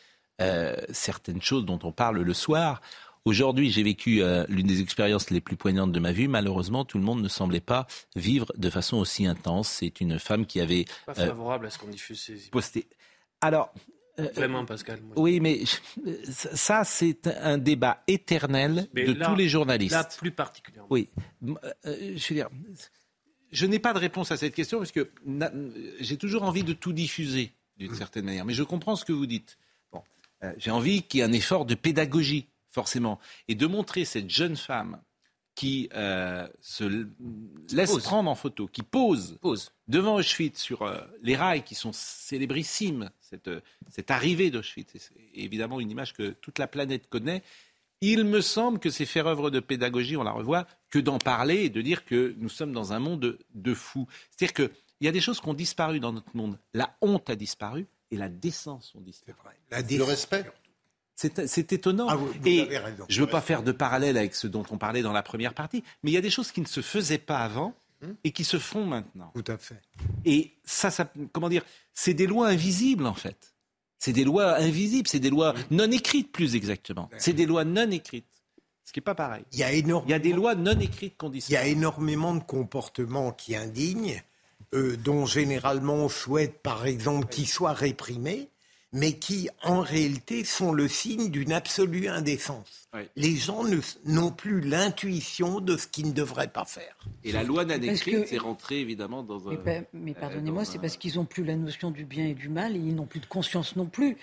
euh, certaines choses dont on parle le soir, Aujourd'hui, j'ai vécu euh, l'une des expériences les plus poignantes de ma vie. Malheureusement, tout le monde ne semblait pas vivre de façon aussi intense. C'est une femme qui avait pas favorable à ce qu'on diffuse ces posté. Alors, Vraiment, Pascal. Oui, mais ça, c'est un débat éternel de tous les journalistes. Là, plus particulièrement. Oui. je veux dire, je n'ai pas de réponse à cette question parce que j'ai toujours envie de tout diffuser d'une certaine manière. Mais je comprends ce que vous dites. Bon, euh, j'ai envie qu'il y ait un effort de pédagogie, forcément, et de montrer cette jeune femme qui euh, se laisse prendre en photo, qui pose, pose. devant Auschwitz sur euh, les rails qui sont célébrissimes, cette, cette arrivée d'Auschwitz. C'est évidemment une image que toute la planète connaît il me semble que c'est faire œuvre de pédagogie, on la revoit, que d'en parler et de dire que nous sommes dans un monde de, fous. C'est-à-dire qu'il y a des choses qui ont disparu dans notre monde. La honte a disparu et la décence ont disparu. La Le respect c'est étonnant. Ah et je ne veux pas faire de parallèle avec ce dont on parlait dans la première partie, mais il y a des choses qui ne se faisaient pas avant hum. et qui se font maintenant. Tout à fait. Et ça, ça comment dire, c'est des lois invisibles en fait. C'est des lois invisibles, c'est des lois non écrites plus exactement. Ben c'est des lois non écrites. Ce qui n'est pas pareil. Il y, a énormément, il y a des lois non écrites qu'on Il y a énormément de comportements qui indignent, euh, dont généralement on souhaite par exemple qu'ils soient réprimés. Mais qui en réalité sont le signe d'une absolue indécence. Les gens n'ont plus l'intuition de ce qu'ils ne devraient pas faire. Et la loi écrite, c'est rentré évidemment dans un... Mais, mais pardonnez-moi, c'est parce qu'ils n'ont plus la notion du bien et du mal et ils n'ont plus de conscience non plus.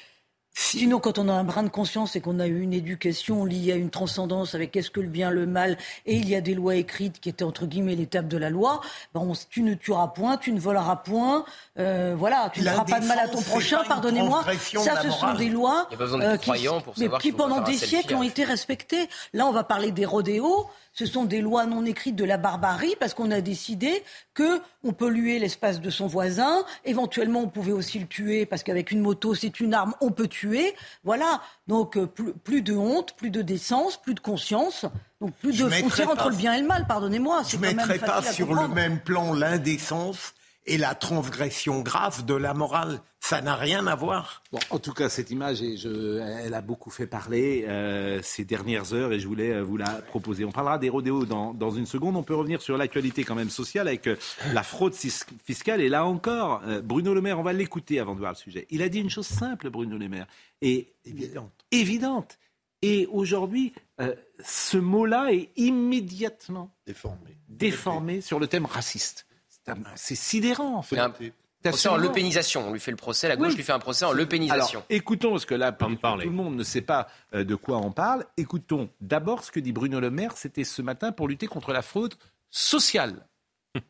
Sinon, quand on a un brin de conscience et qu'on a eu une éducation liée à une transcendance avec qu'est-ce que le bien, le mal, et il y a des lois écrites qui étaient entre guillemets l'étape de la loi, ben tu ne tueras point, tu ne voleras point, euh, voilà, tu ne feras pas de mal à ton prochain, pardonnez-moi. Ça, ce sont des lois euh, qui, mais qui pendant des siècles ont été respectées. Là, on va parler des rodéos ce sont des lois non écrites de la barbarie parce qu'on a décidé que on polluait l'espace de son voisin. Éventuellement, on pouvait aussi le tuer parce qu'avec une moto, c'est une arme, on peut tuer. Voilà. Donc euh, plus, de honte, plus de décence, plus de conscience. Donc plus de frontière entre le bien et le mal. Pardonnez-moi. Je ne mettrai pas sur le même plan l'indécence et la transgression grave de la morale. Ça n'a rien à voir. Bon, en tout cas, cette image, elle a beaucoup fait parler euh, ces dernières heures et je voulais euh, vous la proposer. On parlera des rodéos dans, dans une seconde. On peut revenir sur l'actualité quand même sociale avec euh, la fraude fiscale. Et là encore, Bruno Le Maire, on va l'écouter avant de voir le sujet. Il a dit une chose simple, Bruno Le Maire, et évidente. évidente. Et aujourd'hui, ce mot-là est immédiatement déformé. déformé sur le thème raciste. C'est sidérant, en fait. Procès en lepénisation. On lui fait le procès, la gauche lui fait un procès en lepénisation. Alors, écoutons, parce que là, tout le monde ne sait pas euh, de quoi on parle. Écoutons d'abord ce que dit Bruno Le Maire, c'était ce matin pour lutter contre la fraude sociale.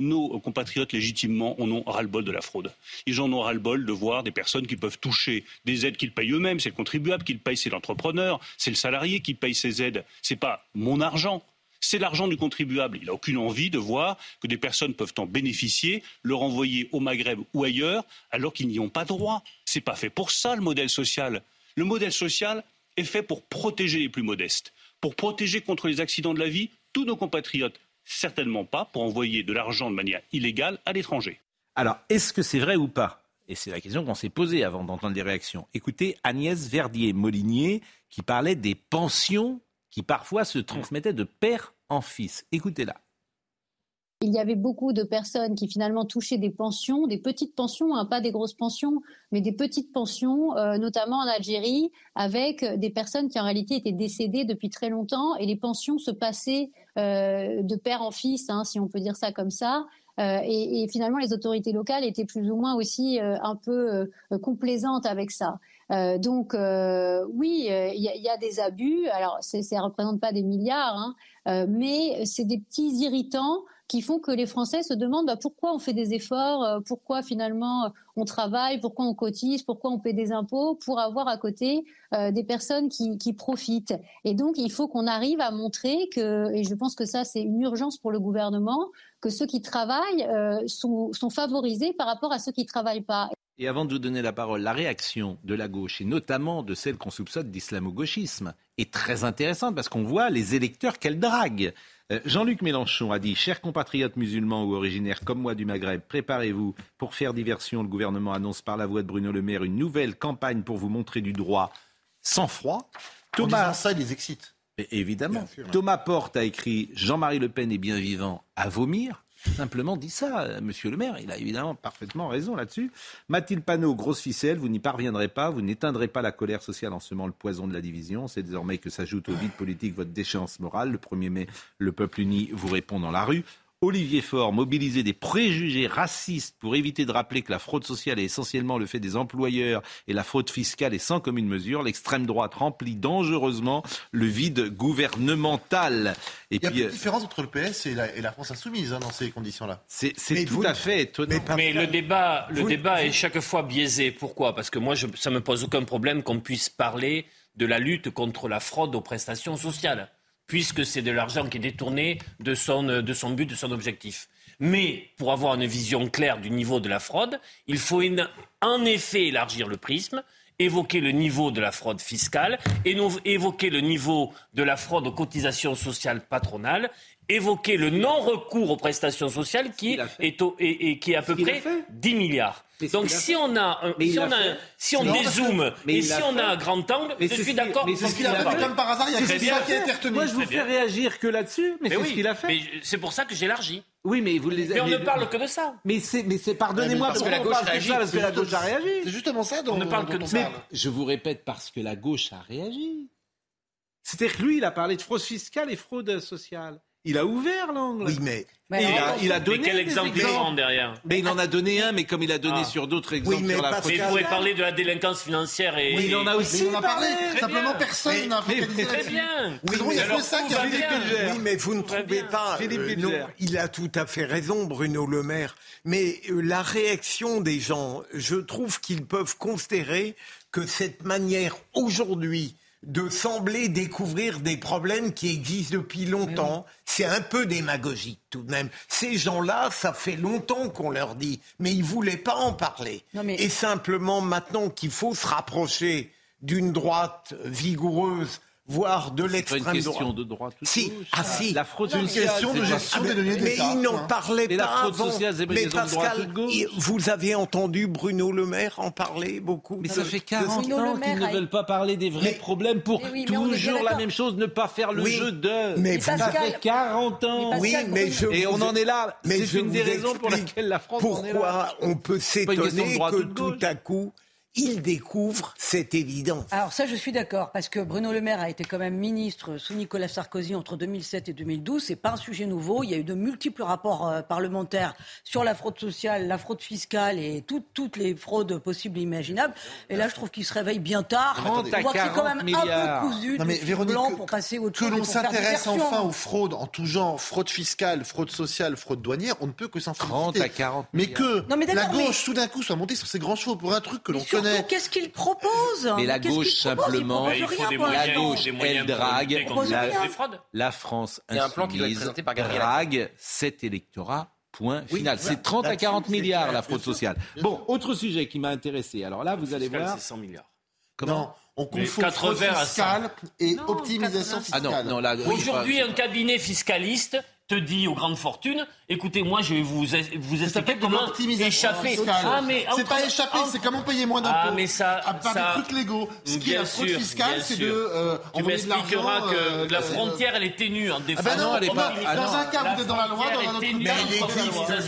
Nos compatriotes légitimement en ont ras-le-bol de la fraude. Ils en ont ras-le-bol de voir des personnes qui peuvent toucher des aides qu'ils payent eux-mêmes. C'est le contribuable qui le paye, c'est l'entrepreneur, c'est le salarié qui paye ces aides. C'est pas mon argent c'est l'argent du contribuable. Il n'a aucune envie de voir que des personnes peuvent en bénéficier, le renvoyer au Maghreb ou ailleurs, alors qu'ils n'y ont pas droit. Ce n'est pas fait pour ça le modèle social. Le modèle social est fait pour protéger les plus modestes, pour protéger contre les accidents de la vie tous nos compatriotes. Certainement pas pour envoyer de l'argent de manière illégale à l'étranger. Alors, est-ce que c'est vrai ou pas? Et c'est la question qu'on s'est posée avant d'entendre les réactions. Écoutez Agnès Verdier-Molinier qui parlait des pensions qui parfois se transmettait de père en fils. Écoutez-la. Il y avait beaucoup de personnes qui finalement touchaient des pensions, des petites pensions, hein, pas des grosses pensions, mais des petites pensions, euh, notamment en Algérie, avec des personnes qui en réalité étaient décédées depuis très longtemps et les pensions se passaient euh, de père en fils, hein, si on peut dire ça comme ça. Euh, et, finalement, les autorités locales étaient plus ou moins aussi un peu complaisantes avec ça. Euh, donc euh, oui, euh, il y, a des abus. Alors ça ne représente pas des milliards, hein, mais c'est des petits irritants qui font que les Français se demandent bah, pourquoi on fait des efforts, pourquoi finalement on travaille, pourquoi on cotise, pourquoi on paie des impôts pour avoir à côté des personnes qui, profitent. Et donc il faut qu'on arrive à montrer que, et je pense que ça c'est une urgence pour le gouvernement, que ceux qui travaillent sont, sont favorisés par rapport à ceux qui ne travaillent pas. Et avant de vous donner la parole, la réaction de la gauche, et notamment de celle qu'on soupçonne d'islamo-gauchisme, est très intéressante parce qu'on voit les électeurs qu'elle drague. Euh, Jean-Luc Mélenchon a dit Chers compatriotes musulmans ou originaires comme moi du Maghreb, préparez-vous. Pour faire diversion, le gouvernement annonce par la voix de Bruno Le Maire une nouvelle campagne pour vous montrer du droit sans froid. Thomas, ça, les excite. évidemment. Thomas Porte a écrit Jean-Marie Le Pen est bien vivant à vomir simplement dit ça, euh, monsieur le maire. Il a évidemment parfaitement raison là-dessus. Mathilde Panot, grosse ficelle, vous n'y parviendrez pas, vous n'éteindrez pas la colère sociale en semant le poison de la division. C'est désormais que s'ajoute au vide politique votre déchéance morale. Le 1er mai, le peuple uni vous répond dans la rue. Olivier Faure mobiliser des préjugés racistes pour éviter de rappeler que la fraude sociale est essentiellement le fait des employeurs et la fraude fiscale est sans commune mesure. L'extrême droite remplit dangereusement le vide gouvernemental. Et Il y a une euh, différence entre le PS et la, France insoumise hein, dans ces conditions-là. C'est tout à fait étonnant. Mais, le débat, le débat est chaque fois biaisé. Pourquoi? Parce que moi, je, ça ne me pose aucun problème qu'on puisse parler de la lutte contre la fraude aux prestations sociales puisque c'est de l'argent qui est détourné de son, de son but, de son objectif. Mais pour avoir une vision claire du niveau de la fraude, il faut en effet élargir le prisme, évoquer le niveau de la fraude fiscale, et évoquer le niveau de la fraude aux cotisations sociales patronales évoqué le non-recours aux prestations sociales qui est, au, et, qui est à peu près 10 milliards. Donc si on a, un, si, on a si on dézoome et si on a un grand angle, je suis d'accord. Mais c'est ce qu'il a fait comme par hasard, il y a que ça qui a été retenu. Moi je vous fais réagir que là-dessus, mais, c'est ce qu'il a fait. C'est pour ça que j'élargis. Oui, mais vous les Mais on ne parle que de ça. Mais c'est, mais c'est, pardonnez-moi, parce que la gauche réagit. Parce que la gauche a réagi. C'est justement ça dont on ne parle que de ça. Je vous répète, parce que la gauche a réagi. C'est-à-dire que lui, il a parlé de fraude fiscale et fraude sociale. Il a ouvert l'angle. Oui, mais. il, a, il a donné. Mais quel exemple il prend derrière Mais il en a donné un, mais comme il a donné Ah. sur d'autres exemples Oui, mais sur la Mais vous pouvez parler de la délinquance financière et. Oui, il en a aussi on en a parlé. parlé. Simplement, bien. personne n'a focalisé Très bien. Oui, mais il y a alors, ça qui tout a. Oui, mais vous ne trouvez pas. Philippe euh, non, il a tout à fait raison, Bruno Le Maire. Mais euh, la réaction des gens, je trouve qu'ils peuvent considérer que cette manière aujourd'hui de sembler découvrir des problèmes qui existent depuis longtemps, c'est un peu démagogique tout de même. Ces gens-là, ça fait longtemps qu'on leur dit, mais ils voulaient pas en parler. Non, mais- Et simplement maintenant qu'il faut se rapprocher d'une droite vigoureuse, voire de C'est pas une l'extrême question droite. de droite. Si, ah si. La fraude C'est une sociale. question de c'est gestion des deniers mais ils n'en parlaient Mais pas la fraude avant. sociale, c'est mais une droite Pascal, il- vous avez entendu Bruno Le Maire en parler beaucoup Mais de- ça fait de- 40 Bruno Le ans qu'ils ne a- veulent pas parler des vrais Mais- problèmes pour oui, toujours la même chose, ne pas faire le Oui, jeu de. mais ça vous- fait 40 ans. Mais Oui, Pascal, mais je Et on en est là. mais C'est une des raisons pour laquelle la France en est là. Pourquoi on peut une s'étonner droite que tout à coup, il découvre cette évidence Alors ça, je suis d'accord, parce que Bruno Le Maire a été quand même ministre sous Nicolas Sarkozy entre 2007 et 2012. C'est pas un sujet nouveau. Il y a eu de multiples rapports euh, parlementaires sur la fraude sociale, la fraude fiscale et tout- toutes les fraudes possibles et imaginables. Et là, je trouve qu'il se réveille bien tard. 30 à On voit que c'est quand 40 même milliards. un peu cousu Non, mais Véronique, blanc que- pour passer au Que l'on s'intéresse enfin aux fraudes en tout genre, fraude fiscale, fraude sociale, fraude douanière, on ne peut que s'en 30 féliciter. à 40 Mais milliards. que Non, mais la gauche, mais- tout d'un coup, soit montée sur ses grands chevaux pour un truc que l'on Mais surtout, qu'est-ce qu'il propose Mais la gauche, simplement, propose il faut rien des pour moyens, La gauche, des moyens elle drague la- France Il y a un plan qui doit être insoumise présenté par Gabriel drague cet électorat. Point Oui, final. voilà. C'est 30 à Là-dessus, 40 c'est milliards clair, la fraude sociale. Bon, autre sujet qui m'a intéressé. Alors là, vous allez voir. c'est 100 milliards. Non, on confond fraude fiscale et Non, optimisation quatre Ah fiscale. non, non, Aujourd'hui, un cabinet fiscaliste te dit aux grandes fortunes, écoutez, moi, je vais vous, vous expliquer comment échapper. fiscale. Ah, mais c'est pas échapper, c'est comment payer moins d'impôts. Ah, mais ça- À part ça- des trucs légaux. Ce qui est la fraude fiscale, c'est de euh, Tu m'expliqueras que euh, la euh, frontière, elle est ténue en Ah défense. ben non, elle est pas- ah dans un cas, vous êtes dans la loi, dans un est autre, entre elle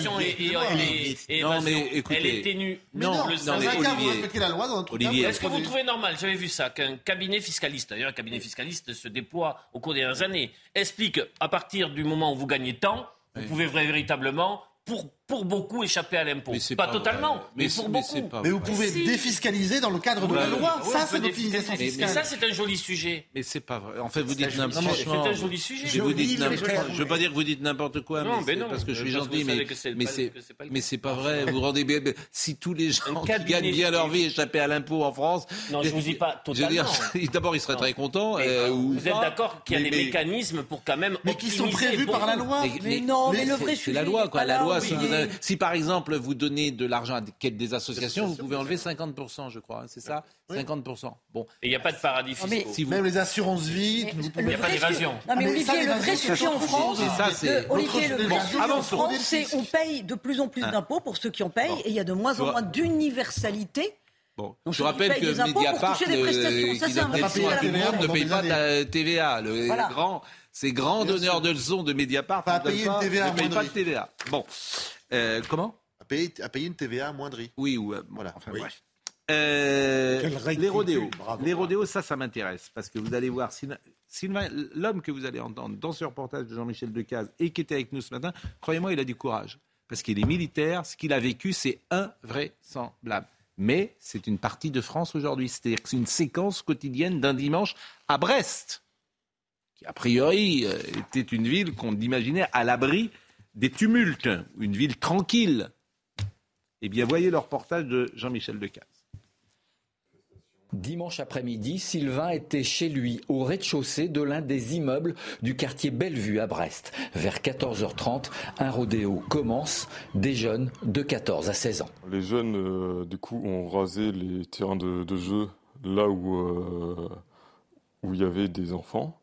et Non, mais écoutez. Elle est ténue. Non, dans mais un cas, vous respectez la loi, dans un autre Olivier, cas, Est-ce que vous trouvez normal, j'avais vu ça, qu'un cabinet fiscaliste, d'ailleurs un cabinet fiscaliste se déploie au cours des dernières années, explique à partir du moment où vous gagnez tant, vous Oui. pouvez véritablement, pour, pour beaucoup, échapper à l'impôt. Mais c'est Pas, pas totalement, mais, Mais pour c'est- mais beaucoup. c'est Mais vous pouvez Si. défiscaliser dans le cadre de la Ouais, loi. Ça, c'est l'optimisation fiscale. Mais ça, c'est un joli sujet. Mais c'est pas vrai. En fait, vous dites n'importe quoi. C'est un joli sujet. Je. Je veux pas dire que vous dites n'importe quoi, Non, mais mais c'est non, parce que je suis gentil, mais, c'est pas- c'est, c'est c'est vrai. Vous rendez bien. Si tous les gens qui gagnent bien leur vie échappaient à l'impôt en France. Non, je vous dis pas totalement. d'abord, ils seraient très contents. Euh, ou vous êtes d'accord qu'il y a des mécanismes pour quand même Mais qui sont prévus par la loi. Mais non, mais le c'est- vrai c'est sujet, la il loi, quoi. La loi, si, Olivier. vous avez- si par exemple vous donnez de l'argent à des- des associations, vous pouvez enlever 50%, je crois. hein, C'est ça? 50%. Bon. Et il n'y a pas de paradis mais- fiscaux. Si vous... Même les assurances vie, Mais vous le pouvez- Il y a pas d'évasion. Non mais Ah, mais Olivier, ça, le vrai sujet en France, le- Olivier, le L'autre- vrai sujet en. France, c'est on paye de plus en plus Ah. d'impôts pour ceux qui en payent et il y a de moins en moins d'universalité. Bon, Donc, je rappelle que Mediapart, toucher des prestations. euh, Ça, qui c'est un donne vrai des ne paye pas ta TVA. Le Voilà. grand, ces grands Bien donneurs sûr. de leçons de Mediapart donnent payer une TVA ne payent pas de. TVA. Bon, Euh, comment? À payer, à payer une TVA amoindrie. Oui, ou euh, Voilà. enfin, Oui. bref. Euh, les rodéos. bravo. Les rodéos, ça, ça m'intéresse. Parce que vous allez voir, Sylvain, l'homme que vous allez entendre dans ce reportage de Jean-Michel Decaze et qui était avec nous ce matin, croyez-moi, il a du courage. Parce qu'il est militaire, ce qu'il a vécu, c'est invraisemblable. Mais c'est une partie de France aujourd'hui. C'est-à-dire que c'est une séquence quotidienne d'un dimanche à Brest, qui a priori euh, était une ville qu'on imaginait à l'abri des tumultes, une ville tranquille. Eh bien, voyez le reportage de Jean-Michel Decaze. Dimanche après-midi, Sylvain était chez lui, au rez-de-chaussée de l'un des immeubles du quartier Bellevue à Brest. Vers 14h30, un rodéo commence. Des jeunes de 14 à 16 ans. Les jeunes, euh, du coup, ont rasé les terrains de, de jeu là où euh, où il y avait des enfants.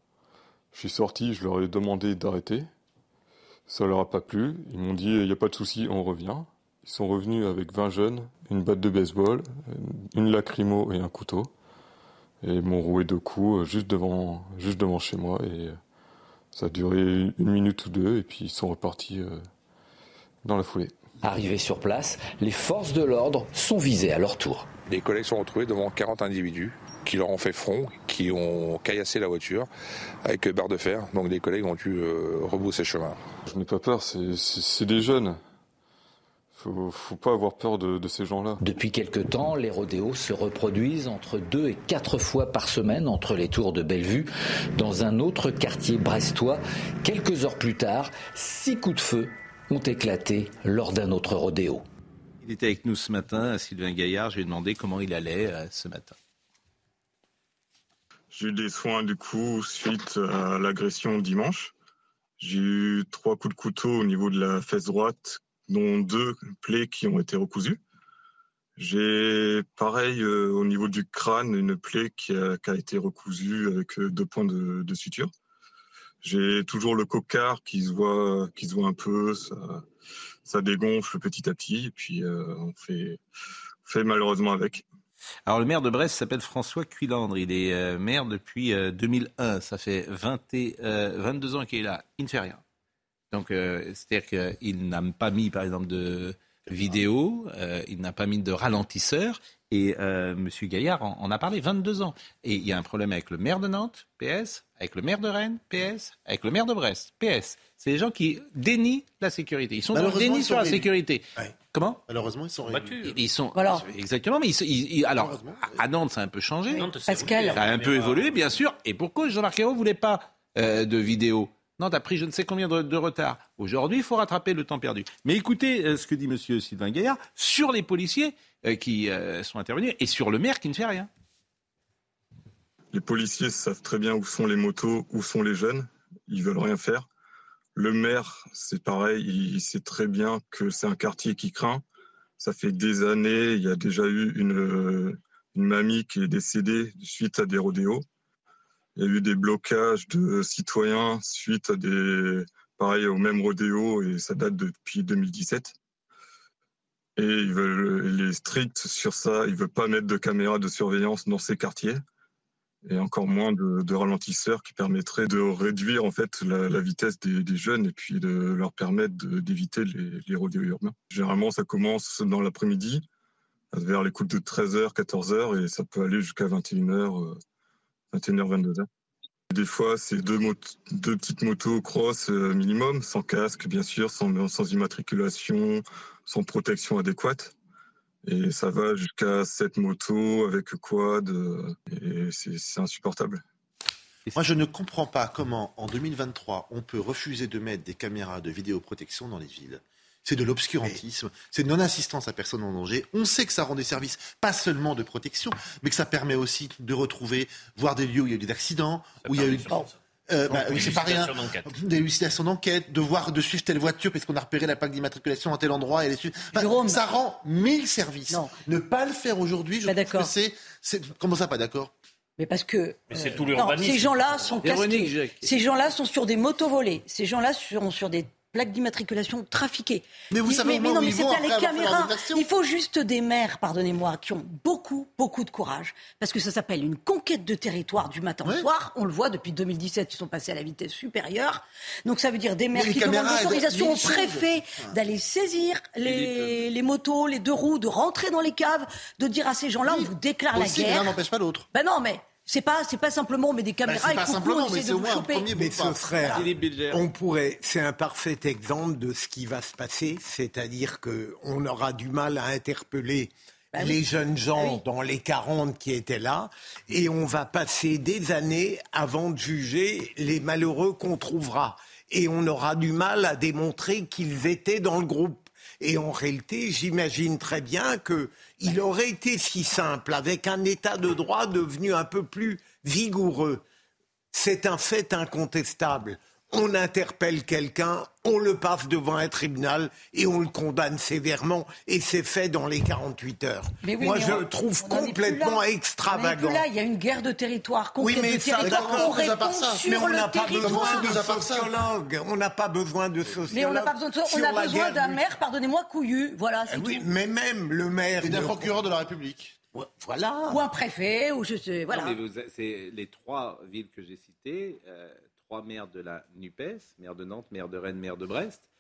Je suis sorti, je leur ai demandé d'arrêter. Ça leur a pas plu. Ils m'ont dit il n'y a pas de souci, on revient. Ils sont revenus avec 20 jeunes, une batte de baseball, une lacrymo et un couteau. Et ils m'ont roué deux coups juste devant, juste devant chez moi. Et ça a duré une minute ou deux. Et puis ils sont repartis dans la foulée. Arrivés sur place, les forces de l'ordre sont visées à leur tour. Les collègues sont retrouvés devant 40 individus qui leur ont fait front, qui ont caillassé la voiture avec barre de fer. Donc les collègues ont dû euh, rebousser chemin. Je n'ai pas peur, c'est des jeunes. Faut, faut pas avoir peur de, de ces gens-là. Depuis quelque temps, les rodéos se reproduisent entre deux et quatre fois par semaine entre les tours de Bellevue, dans un autre quartier brestois. Quelques heures plus tard, six coups de feu ont éclaté lors d'un autre rodéo. Il était avec nous ce matin, Sylvain Gaillard. Je lui ai demandé comment il allait euh, ce matin. J'ai eu des soins du coup suite à l'agression dimanche. J'ai eu trois coups de couteau au niveau de la fesse droite, dont deux plaies qui ont été recousues. J'ai pareil euh, au niveau du crâne une plaie qui a, été recousue avec euh, deux points de, suture. J'ai toujours le cocard qui se voit, qui se voit un peu, ça, dégonfle petit à petit, et puis euh, on fait, fait malheureusement avec. Alors le maire de Brest s'appelle François Cuilandre. Il est euh, maire depuis 2001. Euh, Ça fait 20 22 ans qu'il est là. Il ne fait rien. Donc c'est-à-dire qu'il n'a pas mis par exemple de vidéo, il n'a pas mis de ralentisseur. Et M. Gaillard en, a parlé, 22 ans. Et il y a un problème avec le maire de Nantes, PS, avec le maire de Rennes, PS, avec le maire de Brest, PS. C'est des gens qui dénient la sécurité. Ils sont dans le déni sur la sécurité. Comment? Malheureusement, ils sont battus. Ils sont voilà. exactement, mais ils, alors à Nantes, ça a un peu changé. Pascal, ça a un peu évolué, bien sûr. Et pourquoi Jean-Marc Ayrault voulait pas euh, de vidéo Nantes a pris je ne sais combien de, retard. Aujourd'hui, il faut rattraper le temps perdu. Mais écoutez euh, ce que dit Monsieur Sylvain Gaillard sur les policiers euh, qui sont intervenus et sur le maire qui ne fait rien. Les policiers savent très bien où sont les motos, où sont les jeunes. Ils veulent rien faire. Le maire, c'est pareil, il sait très bien que c'est un quartier qui craint. Ça fait des années, il y a déjà eu une, mamie qui est décédée suite à des rodéos. Il y a eu des blocages de citoyens suite à des, pareil, au même rodéo et ça date depuis 2017. Et ils veulent, les stricts sur ça, ils veulent pas mettre de caméras de surveillance dans ces quartiers et encore moins de, ralentisseurs qui permettraient de réduire en fait la, vitesse des, jeunes et puis de leur permettre d'éviter les, les urbains. Généralement, ça commence dans l'après-midi, vers les coups de 13h, 14h, et ça peut aller jusqu'à 21h, 21h, 22h. Des fois, c'est deux, deux, petites motos cross euh, minimum, sans casque, bien sûr, sans, sans immatriculation, sans protection adéquate. Et ça va jusqu'à cette motos avec quad. Et c'est insupportable. Moi, je ne comprends pas comment, en 2023, on peut refuser de mettre des caméras de vidéoprotection dans les villes. C'est de l'obscurantisme, c'est de non-assistance à personne en danger. On sait que ça rend des services, pas seulement de protection, mais que ça permet aussi de retrouver, voir des lieux où il y a eu des accidents, où il y a eu... Euh, bah, c'est pas rien. Des élucidations d'enquête, de voir, de suivre telle voiture parce qu'on a repéré la plaque d'immatriculation à tel endroit et les suivre. ça rend mille services. Ne pas le faire aujourd'hui, je trouve que c'est, comment ça pas d'accord? Mais parce que mais c'est tout euh, ces gens-là sont casqués. Ces gens-là sont sur des motos volées. Ces gens-là sont sur des plaques d'immatriculation trafiquées. Mais vous savez, mais, non, mais c'est pas les caméras. Il faut juste des maires, pardonnez-moi, qui ont beaucoup, beaucoup de courage. Parce que ça s'appelle une conquête de territoire du matin au soir. On le voit depuis 2017, ils sont passés à la vitesse supérieure. Donc ça veut dire des maires qui demandent l'autorisation au préfet d'aller saisir les, les, motos, les deux roues, de rentrer dans les caves, de dire à ces gens-là, on vous déclare la guerre. L'un n'empêche pas l'autre. Ben non, mais c'est pas, c'est pas simplement on met des caméras bah, et pas simplement, mais c'est au moins un premier Mais ce serait, on pourrait, c'est un parfait exemple de ce qui va se passer, c'est-à-dire que on aura du mal à interpeller bah les jeunes gens bah dans les 40 qui étaient là, et on va passer des années avant de juger les malheureux qu'on trouvera. Et on aura du mal à démontrer qu'ils étaient dans le groupe. Et en réalité, j'imagine très bien que il aurait été si simple, avec un état de droit devenu un peu plus vigoureux. C'est un fait incontestable. On interpelle quelqu'un, on le passe devant un tribunal et on le condamne sévèrement. Et c'est fait dans les 48 heures. Moi, je le trouve complètement extravagant. là, il y a une guerre de territoire. Oui, mais ça, on répond sur mais on n'a pas besoin de sociologue. On n'a pas besoin de sociologue. Mais on n'a pas besoin de On a besoin d'un maire, pardonnez-moi, couillu. Voilà, c'est oui, mais même le maire. Et d'un procureur de la République. Voilà. Ou un préfet, ou je sais. Voilà. c'est les trois villes que j'ai citées. Euh, trois maires de la NUPES, maire de Nantes, maire de Rennes, maire de Brest.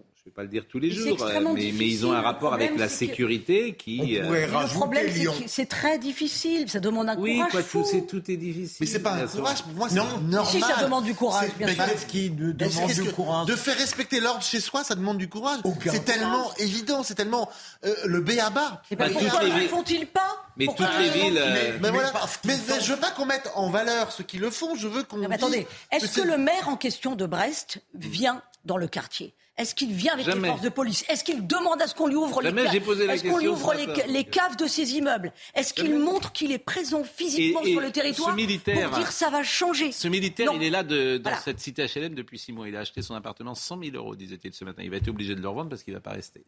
Bon, je ne vais pas le dire tous les jours, euh, mais, mais, ils ont un rapport avec la sécurité qui. Euh, le problème, c'est très difficile. Ça demande un oui, courage fou. Oui, tout est difficile. Mais c'est pas un courage. Pour moi, c'est normal. Si ça demande du courage, bien sûr. Qui demande du courage De faire respecter l'ordre chez soi, ça demande du courage. C'est tellement évident, c'est tellement euh, le B à bas. Pourquoi ne font-ils pas mais toutes les villes. Mais, voilà. mais, je veux pas qu'on mette en valeur ceux qui le font. Je veux qu'on. Attendez, est-ce que le maire en question de Brest vient dans le quartier est-ce qu'il vient avec les forces de police? Est-ce qu'il demande à ce qu'on lui ouvre, les, Est-ce qu'on lui ouvre les, caves de ses immeubles? Est-ce qu'il montre qu'il est présent physiquement sur le territoire militaire, pour dire ça va changer? Ce militaire, il est là de, dans cette cité HLM depuis six mois. Il a acheté son appartement 100 000 euros, disait-il ce matin. Il va être obligé de le revendre parce qu'il ne va pas rester.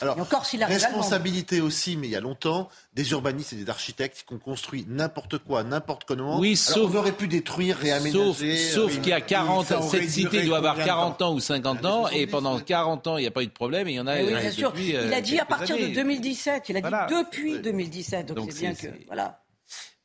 Alors, encore, responsabilité aussi, mais il y a longtemps, des urbanistes et des architectes qui ont construit n'importe quoi, n'importe comment. Oui, sauf. on aurait pu détruire, réaménager. Sauf, qu'il y a 40 ans, cette cité doit avoir 40 ans ou 50 ans, et pendant 40 ans, il n'y a pas eu de problème, et il y en a. Oui, bien sûr. il a dit à partir de 2017, il a dit depuis 2017, donc, c'est bien que. Voilà.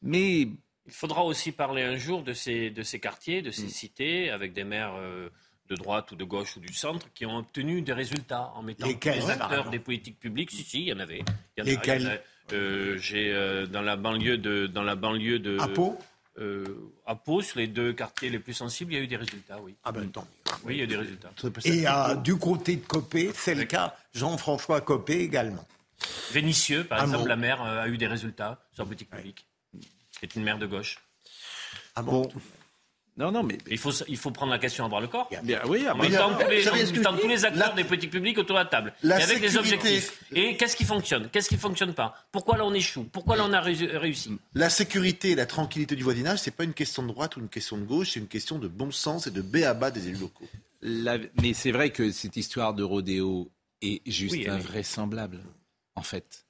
Mais. Il faudra aussi parler un jour de ces, de ces quartiers, de ces mm. cités, avec des maires. Euh, de droite ou de gauche ou du centre qui ont obtenu des résultats en mettant les acteurs des politiques publiques. Si, si, il y en avait. Il y en Lesquels euh, J'ai euh, dans la banlieue de dans la banlieue de à Pau. Euh, à Pau, sur les deux quartiers les plus sensibles, il y a eu des résultats, oui. Ah ben tant Oui, il y a eu des résultats. Et du côté de Copé, c'est le cas. Jean-François Copé également. Vénitieux, par exemple, la maire a eu des résultats sur la politique publique. C'est une maire de gauche. Ah bon non, non, mais il faut, il faut prendre la question à bras le corps. Bien, oui, en mettant tous les, tous les acteurs des politiques publiques autour de la table. et avec des objectifs. Et qu'est-ce qui fonctionne? Qu'est-ce qui fonctionne pas? Pourquoi là on échoue? Pourquoi là on a réussi? La sécurité et la tranquillité du voisinage, c'est pas une question de droite ou une question de gauche, c'est une question de bon sens et de b à bas des élus locaux. mais c'est vrai que cette histoire de rodéo est juste invraisemblable, en fait.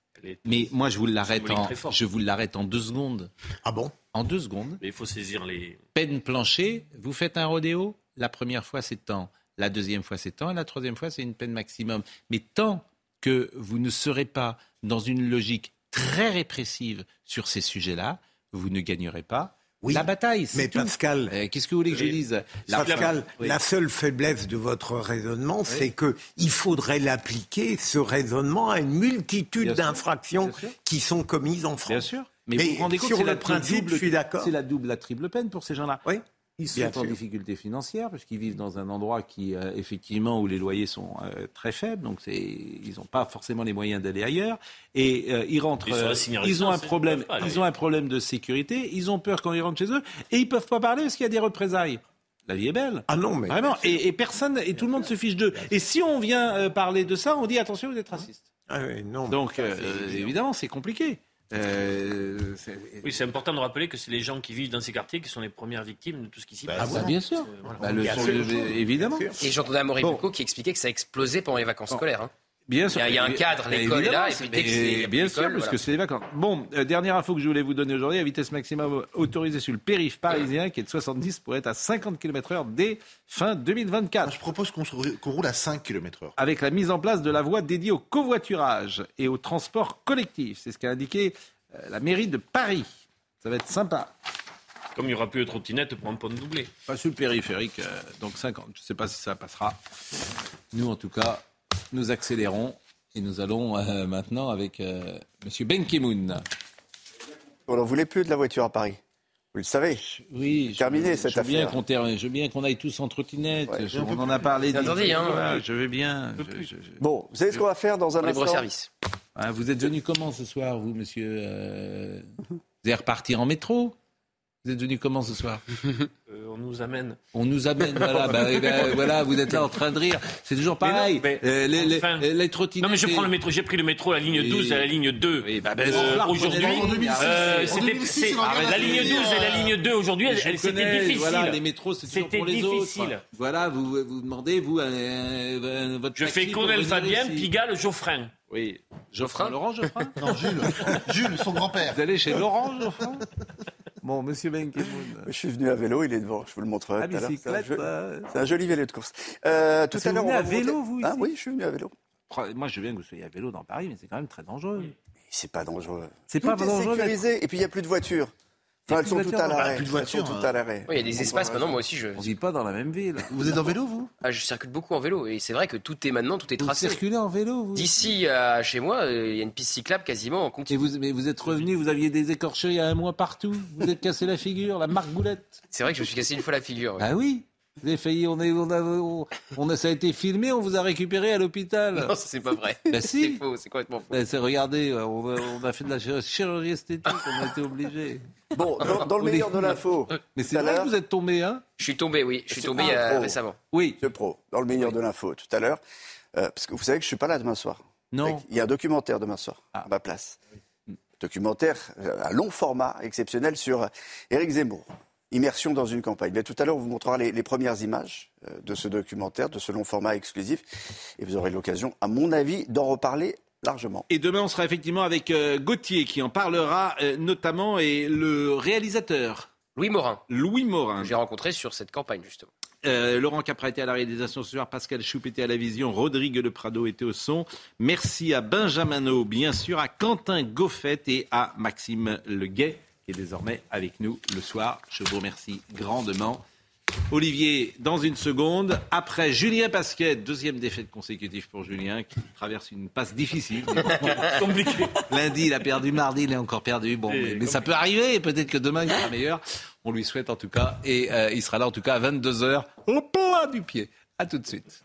Mais moi, je vous l'arrête en, je vous l'arrête en deux secondes. Ah bon? En deux secondes. Mais il faut saisir les. Peine plancher. Vous faites un rodéo. La première fois, c'est temps. La deuxième fois, c'est temps. Et la troisième fois, c'est une peine maximum. Mais tant que vous ne serez pas dans une logique très répressive sur ces sujets-là, vous ne gagnerez pas la bataille. Mais Pascal, euh, qu'est-ce que vous voulez que je dise la, Pascal, la seule faiblesse de votre raisonnement, c'est que il faudrait l'appliquer ce raisonnement à une multitude d'infractions qui sont commises en France. Bien sûr. Mais, vous vous rendez compte, sur le principe, je suis d'accord. C'est la double, la triple peine pour ces gens-là. Oui. Ils sont en difficulté financière parce qu'ils vivent dans un endroit qui, euh, effectivement, où les loyers sont euh, très faibles, donc ils n'ont pas forcément les moyens d'aller ailleurs. Et euh, ils rentrent, ils ont un problème, ils ont un problème de sécurité. Ils ont peur quand ils rentrent chez eux et ils peuvent pas parler parce qu'il y a des représailles. La vie est belle. Ah non, mais vraiment. Et, personne et tout le monde se fiche d'eux. Et si on vient parler de ça, on dit attention, vous êtes raciste. Ah oui, non. Donc évidemment, c'est compliqué. Euh, oui, c'est important de rappeler que c'est les gens qui vivent dans ces quartiers qui sont les premières victimes de tout ce qui s'y bah, passe. Bah, bien sûr, bah, évidemment. Et j'entendais Amaury bon. qui expliquait que ça a explosé pendant les vacances scolaires. Hein. Bien sûr. Il y, a, un cadre, l'école est là, et puis dès que Bien sûr, parce que c'est les vacances. Bon, euh, dernière info que je voulais vous donner aujourd'hui, la vitesse maximum autorisée sur le périph' parisien, qui est de 70, pourrait être à 50 km/h dès fin 2024. je propose qu'on roule à 5 km/h. Avec la mise en place de la voie dédiée au covoiturage et au transport collectif. C'est ce qu'a indiqué euh, la mairie de Paris. Ça va être sympa. Comme il n'y aura plus de trottinette pour un pont doublé. Pas sur le périphérique, euh, donc 50. Je ne sais pas si ça passera. Nous, en tout cas, nous accélérons et nous allons euh, maintenant avec euh, M. Ben Kimoun. On n'en voulait plus de la voiture à Paris? Vous le savez. Oui. Terminé cette je affaire. je veux bien qu'on aille tous en trottinette. on en a parlé. Hein, je vais bien. bon, vous savez ce qu'on va faire dans un instant? service. Ah, vous êtes venu comment ce soir, vous, monsieur euh, Vous allez repartir en métro? Vous êtes venu comment ce soir? Euh, On nous amène. On nous amène, voilà. bah, eh ben, voilà, vous êtes là en train de rire. C'est toujours pareil. Mais non, mais Euh, les, enfin. les trottinettes. Non mais je prends le métro, j'ai pris le métro, la ligne 12 et la ligne 2. Oui, bah, ben, Euh, aujourd'hui, en 2006, euh, en c'était- 2006, c'est- ils ont regardé la ligne télé, 12 et la euh, ligne 2 aujourd'hui, elle- Je elle- c'était difficile. Voilà, les métros, c'est toujours pour les difficile. autres. Voilà, vous vous demandez, vous, euh, euh, votre Je fais venir Fabien. Pigalle, Geoffrin. Oui. Geoffrin, Laurent Geoffrin? Non, Jules. Jules, son grand-père. Vous allez chez Laurent Geoffrin? Bon, monsieur Benkemoun. Je suis venu à vélo, il est devant, je vous le montrerai À tout à l'heure. C'est un joli- C'est un joli vélo de course. Euh, tout que à vous l'heure, on va à vélo, monter- vous, Ah oui, je suis venu à vélo. Moi, je veux bien que vous soyez à vélo dans Paris, mais c'est quand même très dangereux. C'est pas dangereux. C'est pas est dangereux sécurisé et puis il n'y a plus de voitures. Enfin, elles sont toutes à bah, l'arrêt. plus de Elles voitures, sont toutes hein. à l'arrêt. Oui, il y a des espaces maintenant, moi aussi je. On vit pas dans la même ville. Vous êtes en vélo, vous? Ah, je circule beaucoup en vélo et c'est vrai que tout est maintenant, tout est Vous tracé. circulez en vélo, vous? D'ici à chez moi, euh, il y a une piste cyclable quasiment en Et continu. vous, mais vous êtes revenu, vous aviez des écorcheurs il y a un mois partout. Vous êtes cassé la figure, la margoulette. C'est vrai que je me suis cassé une fois la figure. Ah oui? Vous avez failli, on, est, on, a, on, on a- ça a été filmé, on vous a récupéré à l'hôpital. Non, ça, c'est pas vrai. Bah si. C'est faux, c'est complètement faux. Ben, c'est regardez, on a, on a fait de la chir- chirurgie esthétique, on a été obligé. Bon, dans, dans le meilleur de l'info. Mais c'est vrai que vous êtes tombé, hein? Je suis tombé, oui. Je suis tombé euh, récemment. Oui. Ce pro, dans le meilleur de l'info, tout à l'heure. Euh, parce que vous savez que je suis pas là demain soir. Non. Il y a un documentaire demain soir à ma place. Documentaire euh, à long format, exceptionnel, sur Éric Zemmour. Immersion dans une campagne. Mais tout à l'heure, on vous montrera les, les premières images euh, de ce documentaire, de ce long format exclusif. Et vous aurez l'occasion, à mon avis, d'en reparler largement. Et demain, on sera effectivement avec euh, Gauthier qui en parlera euh, notamment et le réalisateur. Louis Morin. Louis Morin. J'ai rencontré sur cette campagne, justement. Euh, Laurent Capra était à la réalisation ce soir, Pascal Choup était à la vision, Rodrigue Le Prado était au son. Merci à Benjamin bien sûr, à Quentin Goffet et à Maxime Leguet, est désormais avec nous le soir. Je vous remercie grandement. Olivier, dans une seconde, après Julien Pasquet, deuxième défaite consécutive pour Julien, qui traverse une passe difficile. Compliqué. Lundi, il a perdu, mardi, il a encore perdu. Bon, mais, mais ça peut arriver, peut-être que demain, il sera meilleur. On lui souhaite en tout cas, et euh, il sera là en tout cas à 22h, au plat du pied. À tout de suite.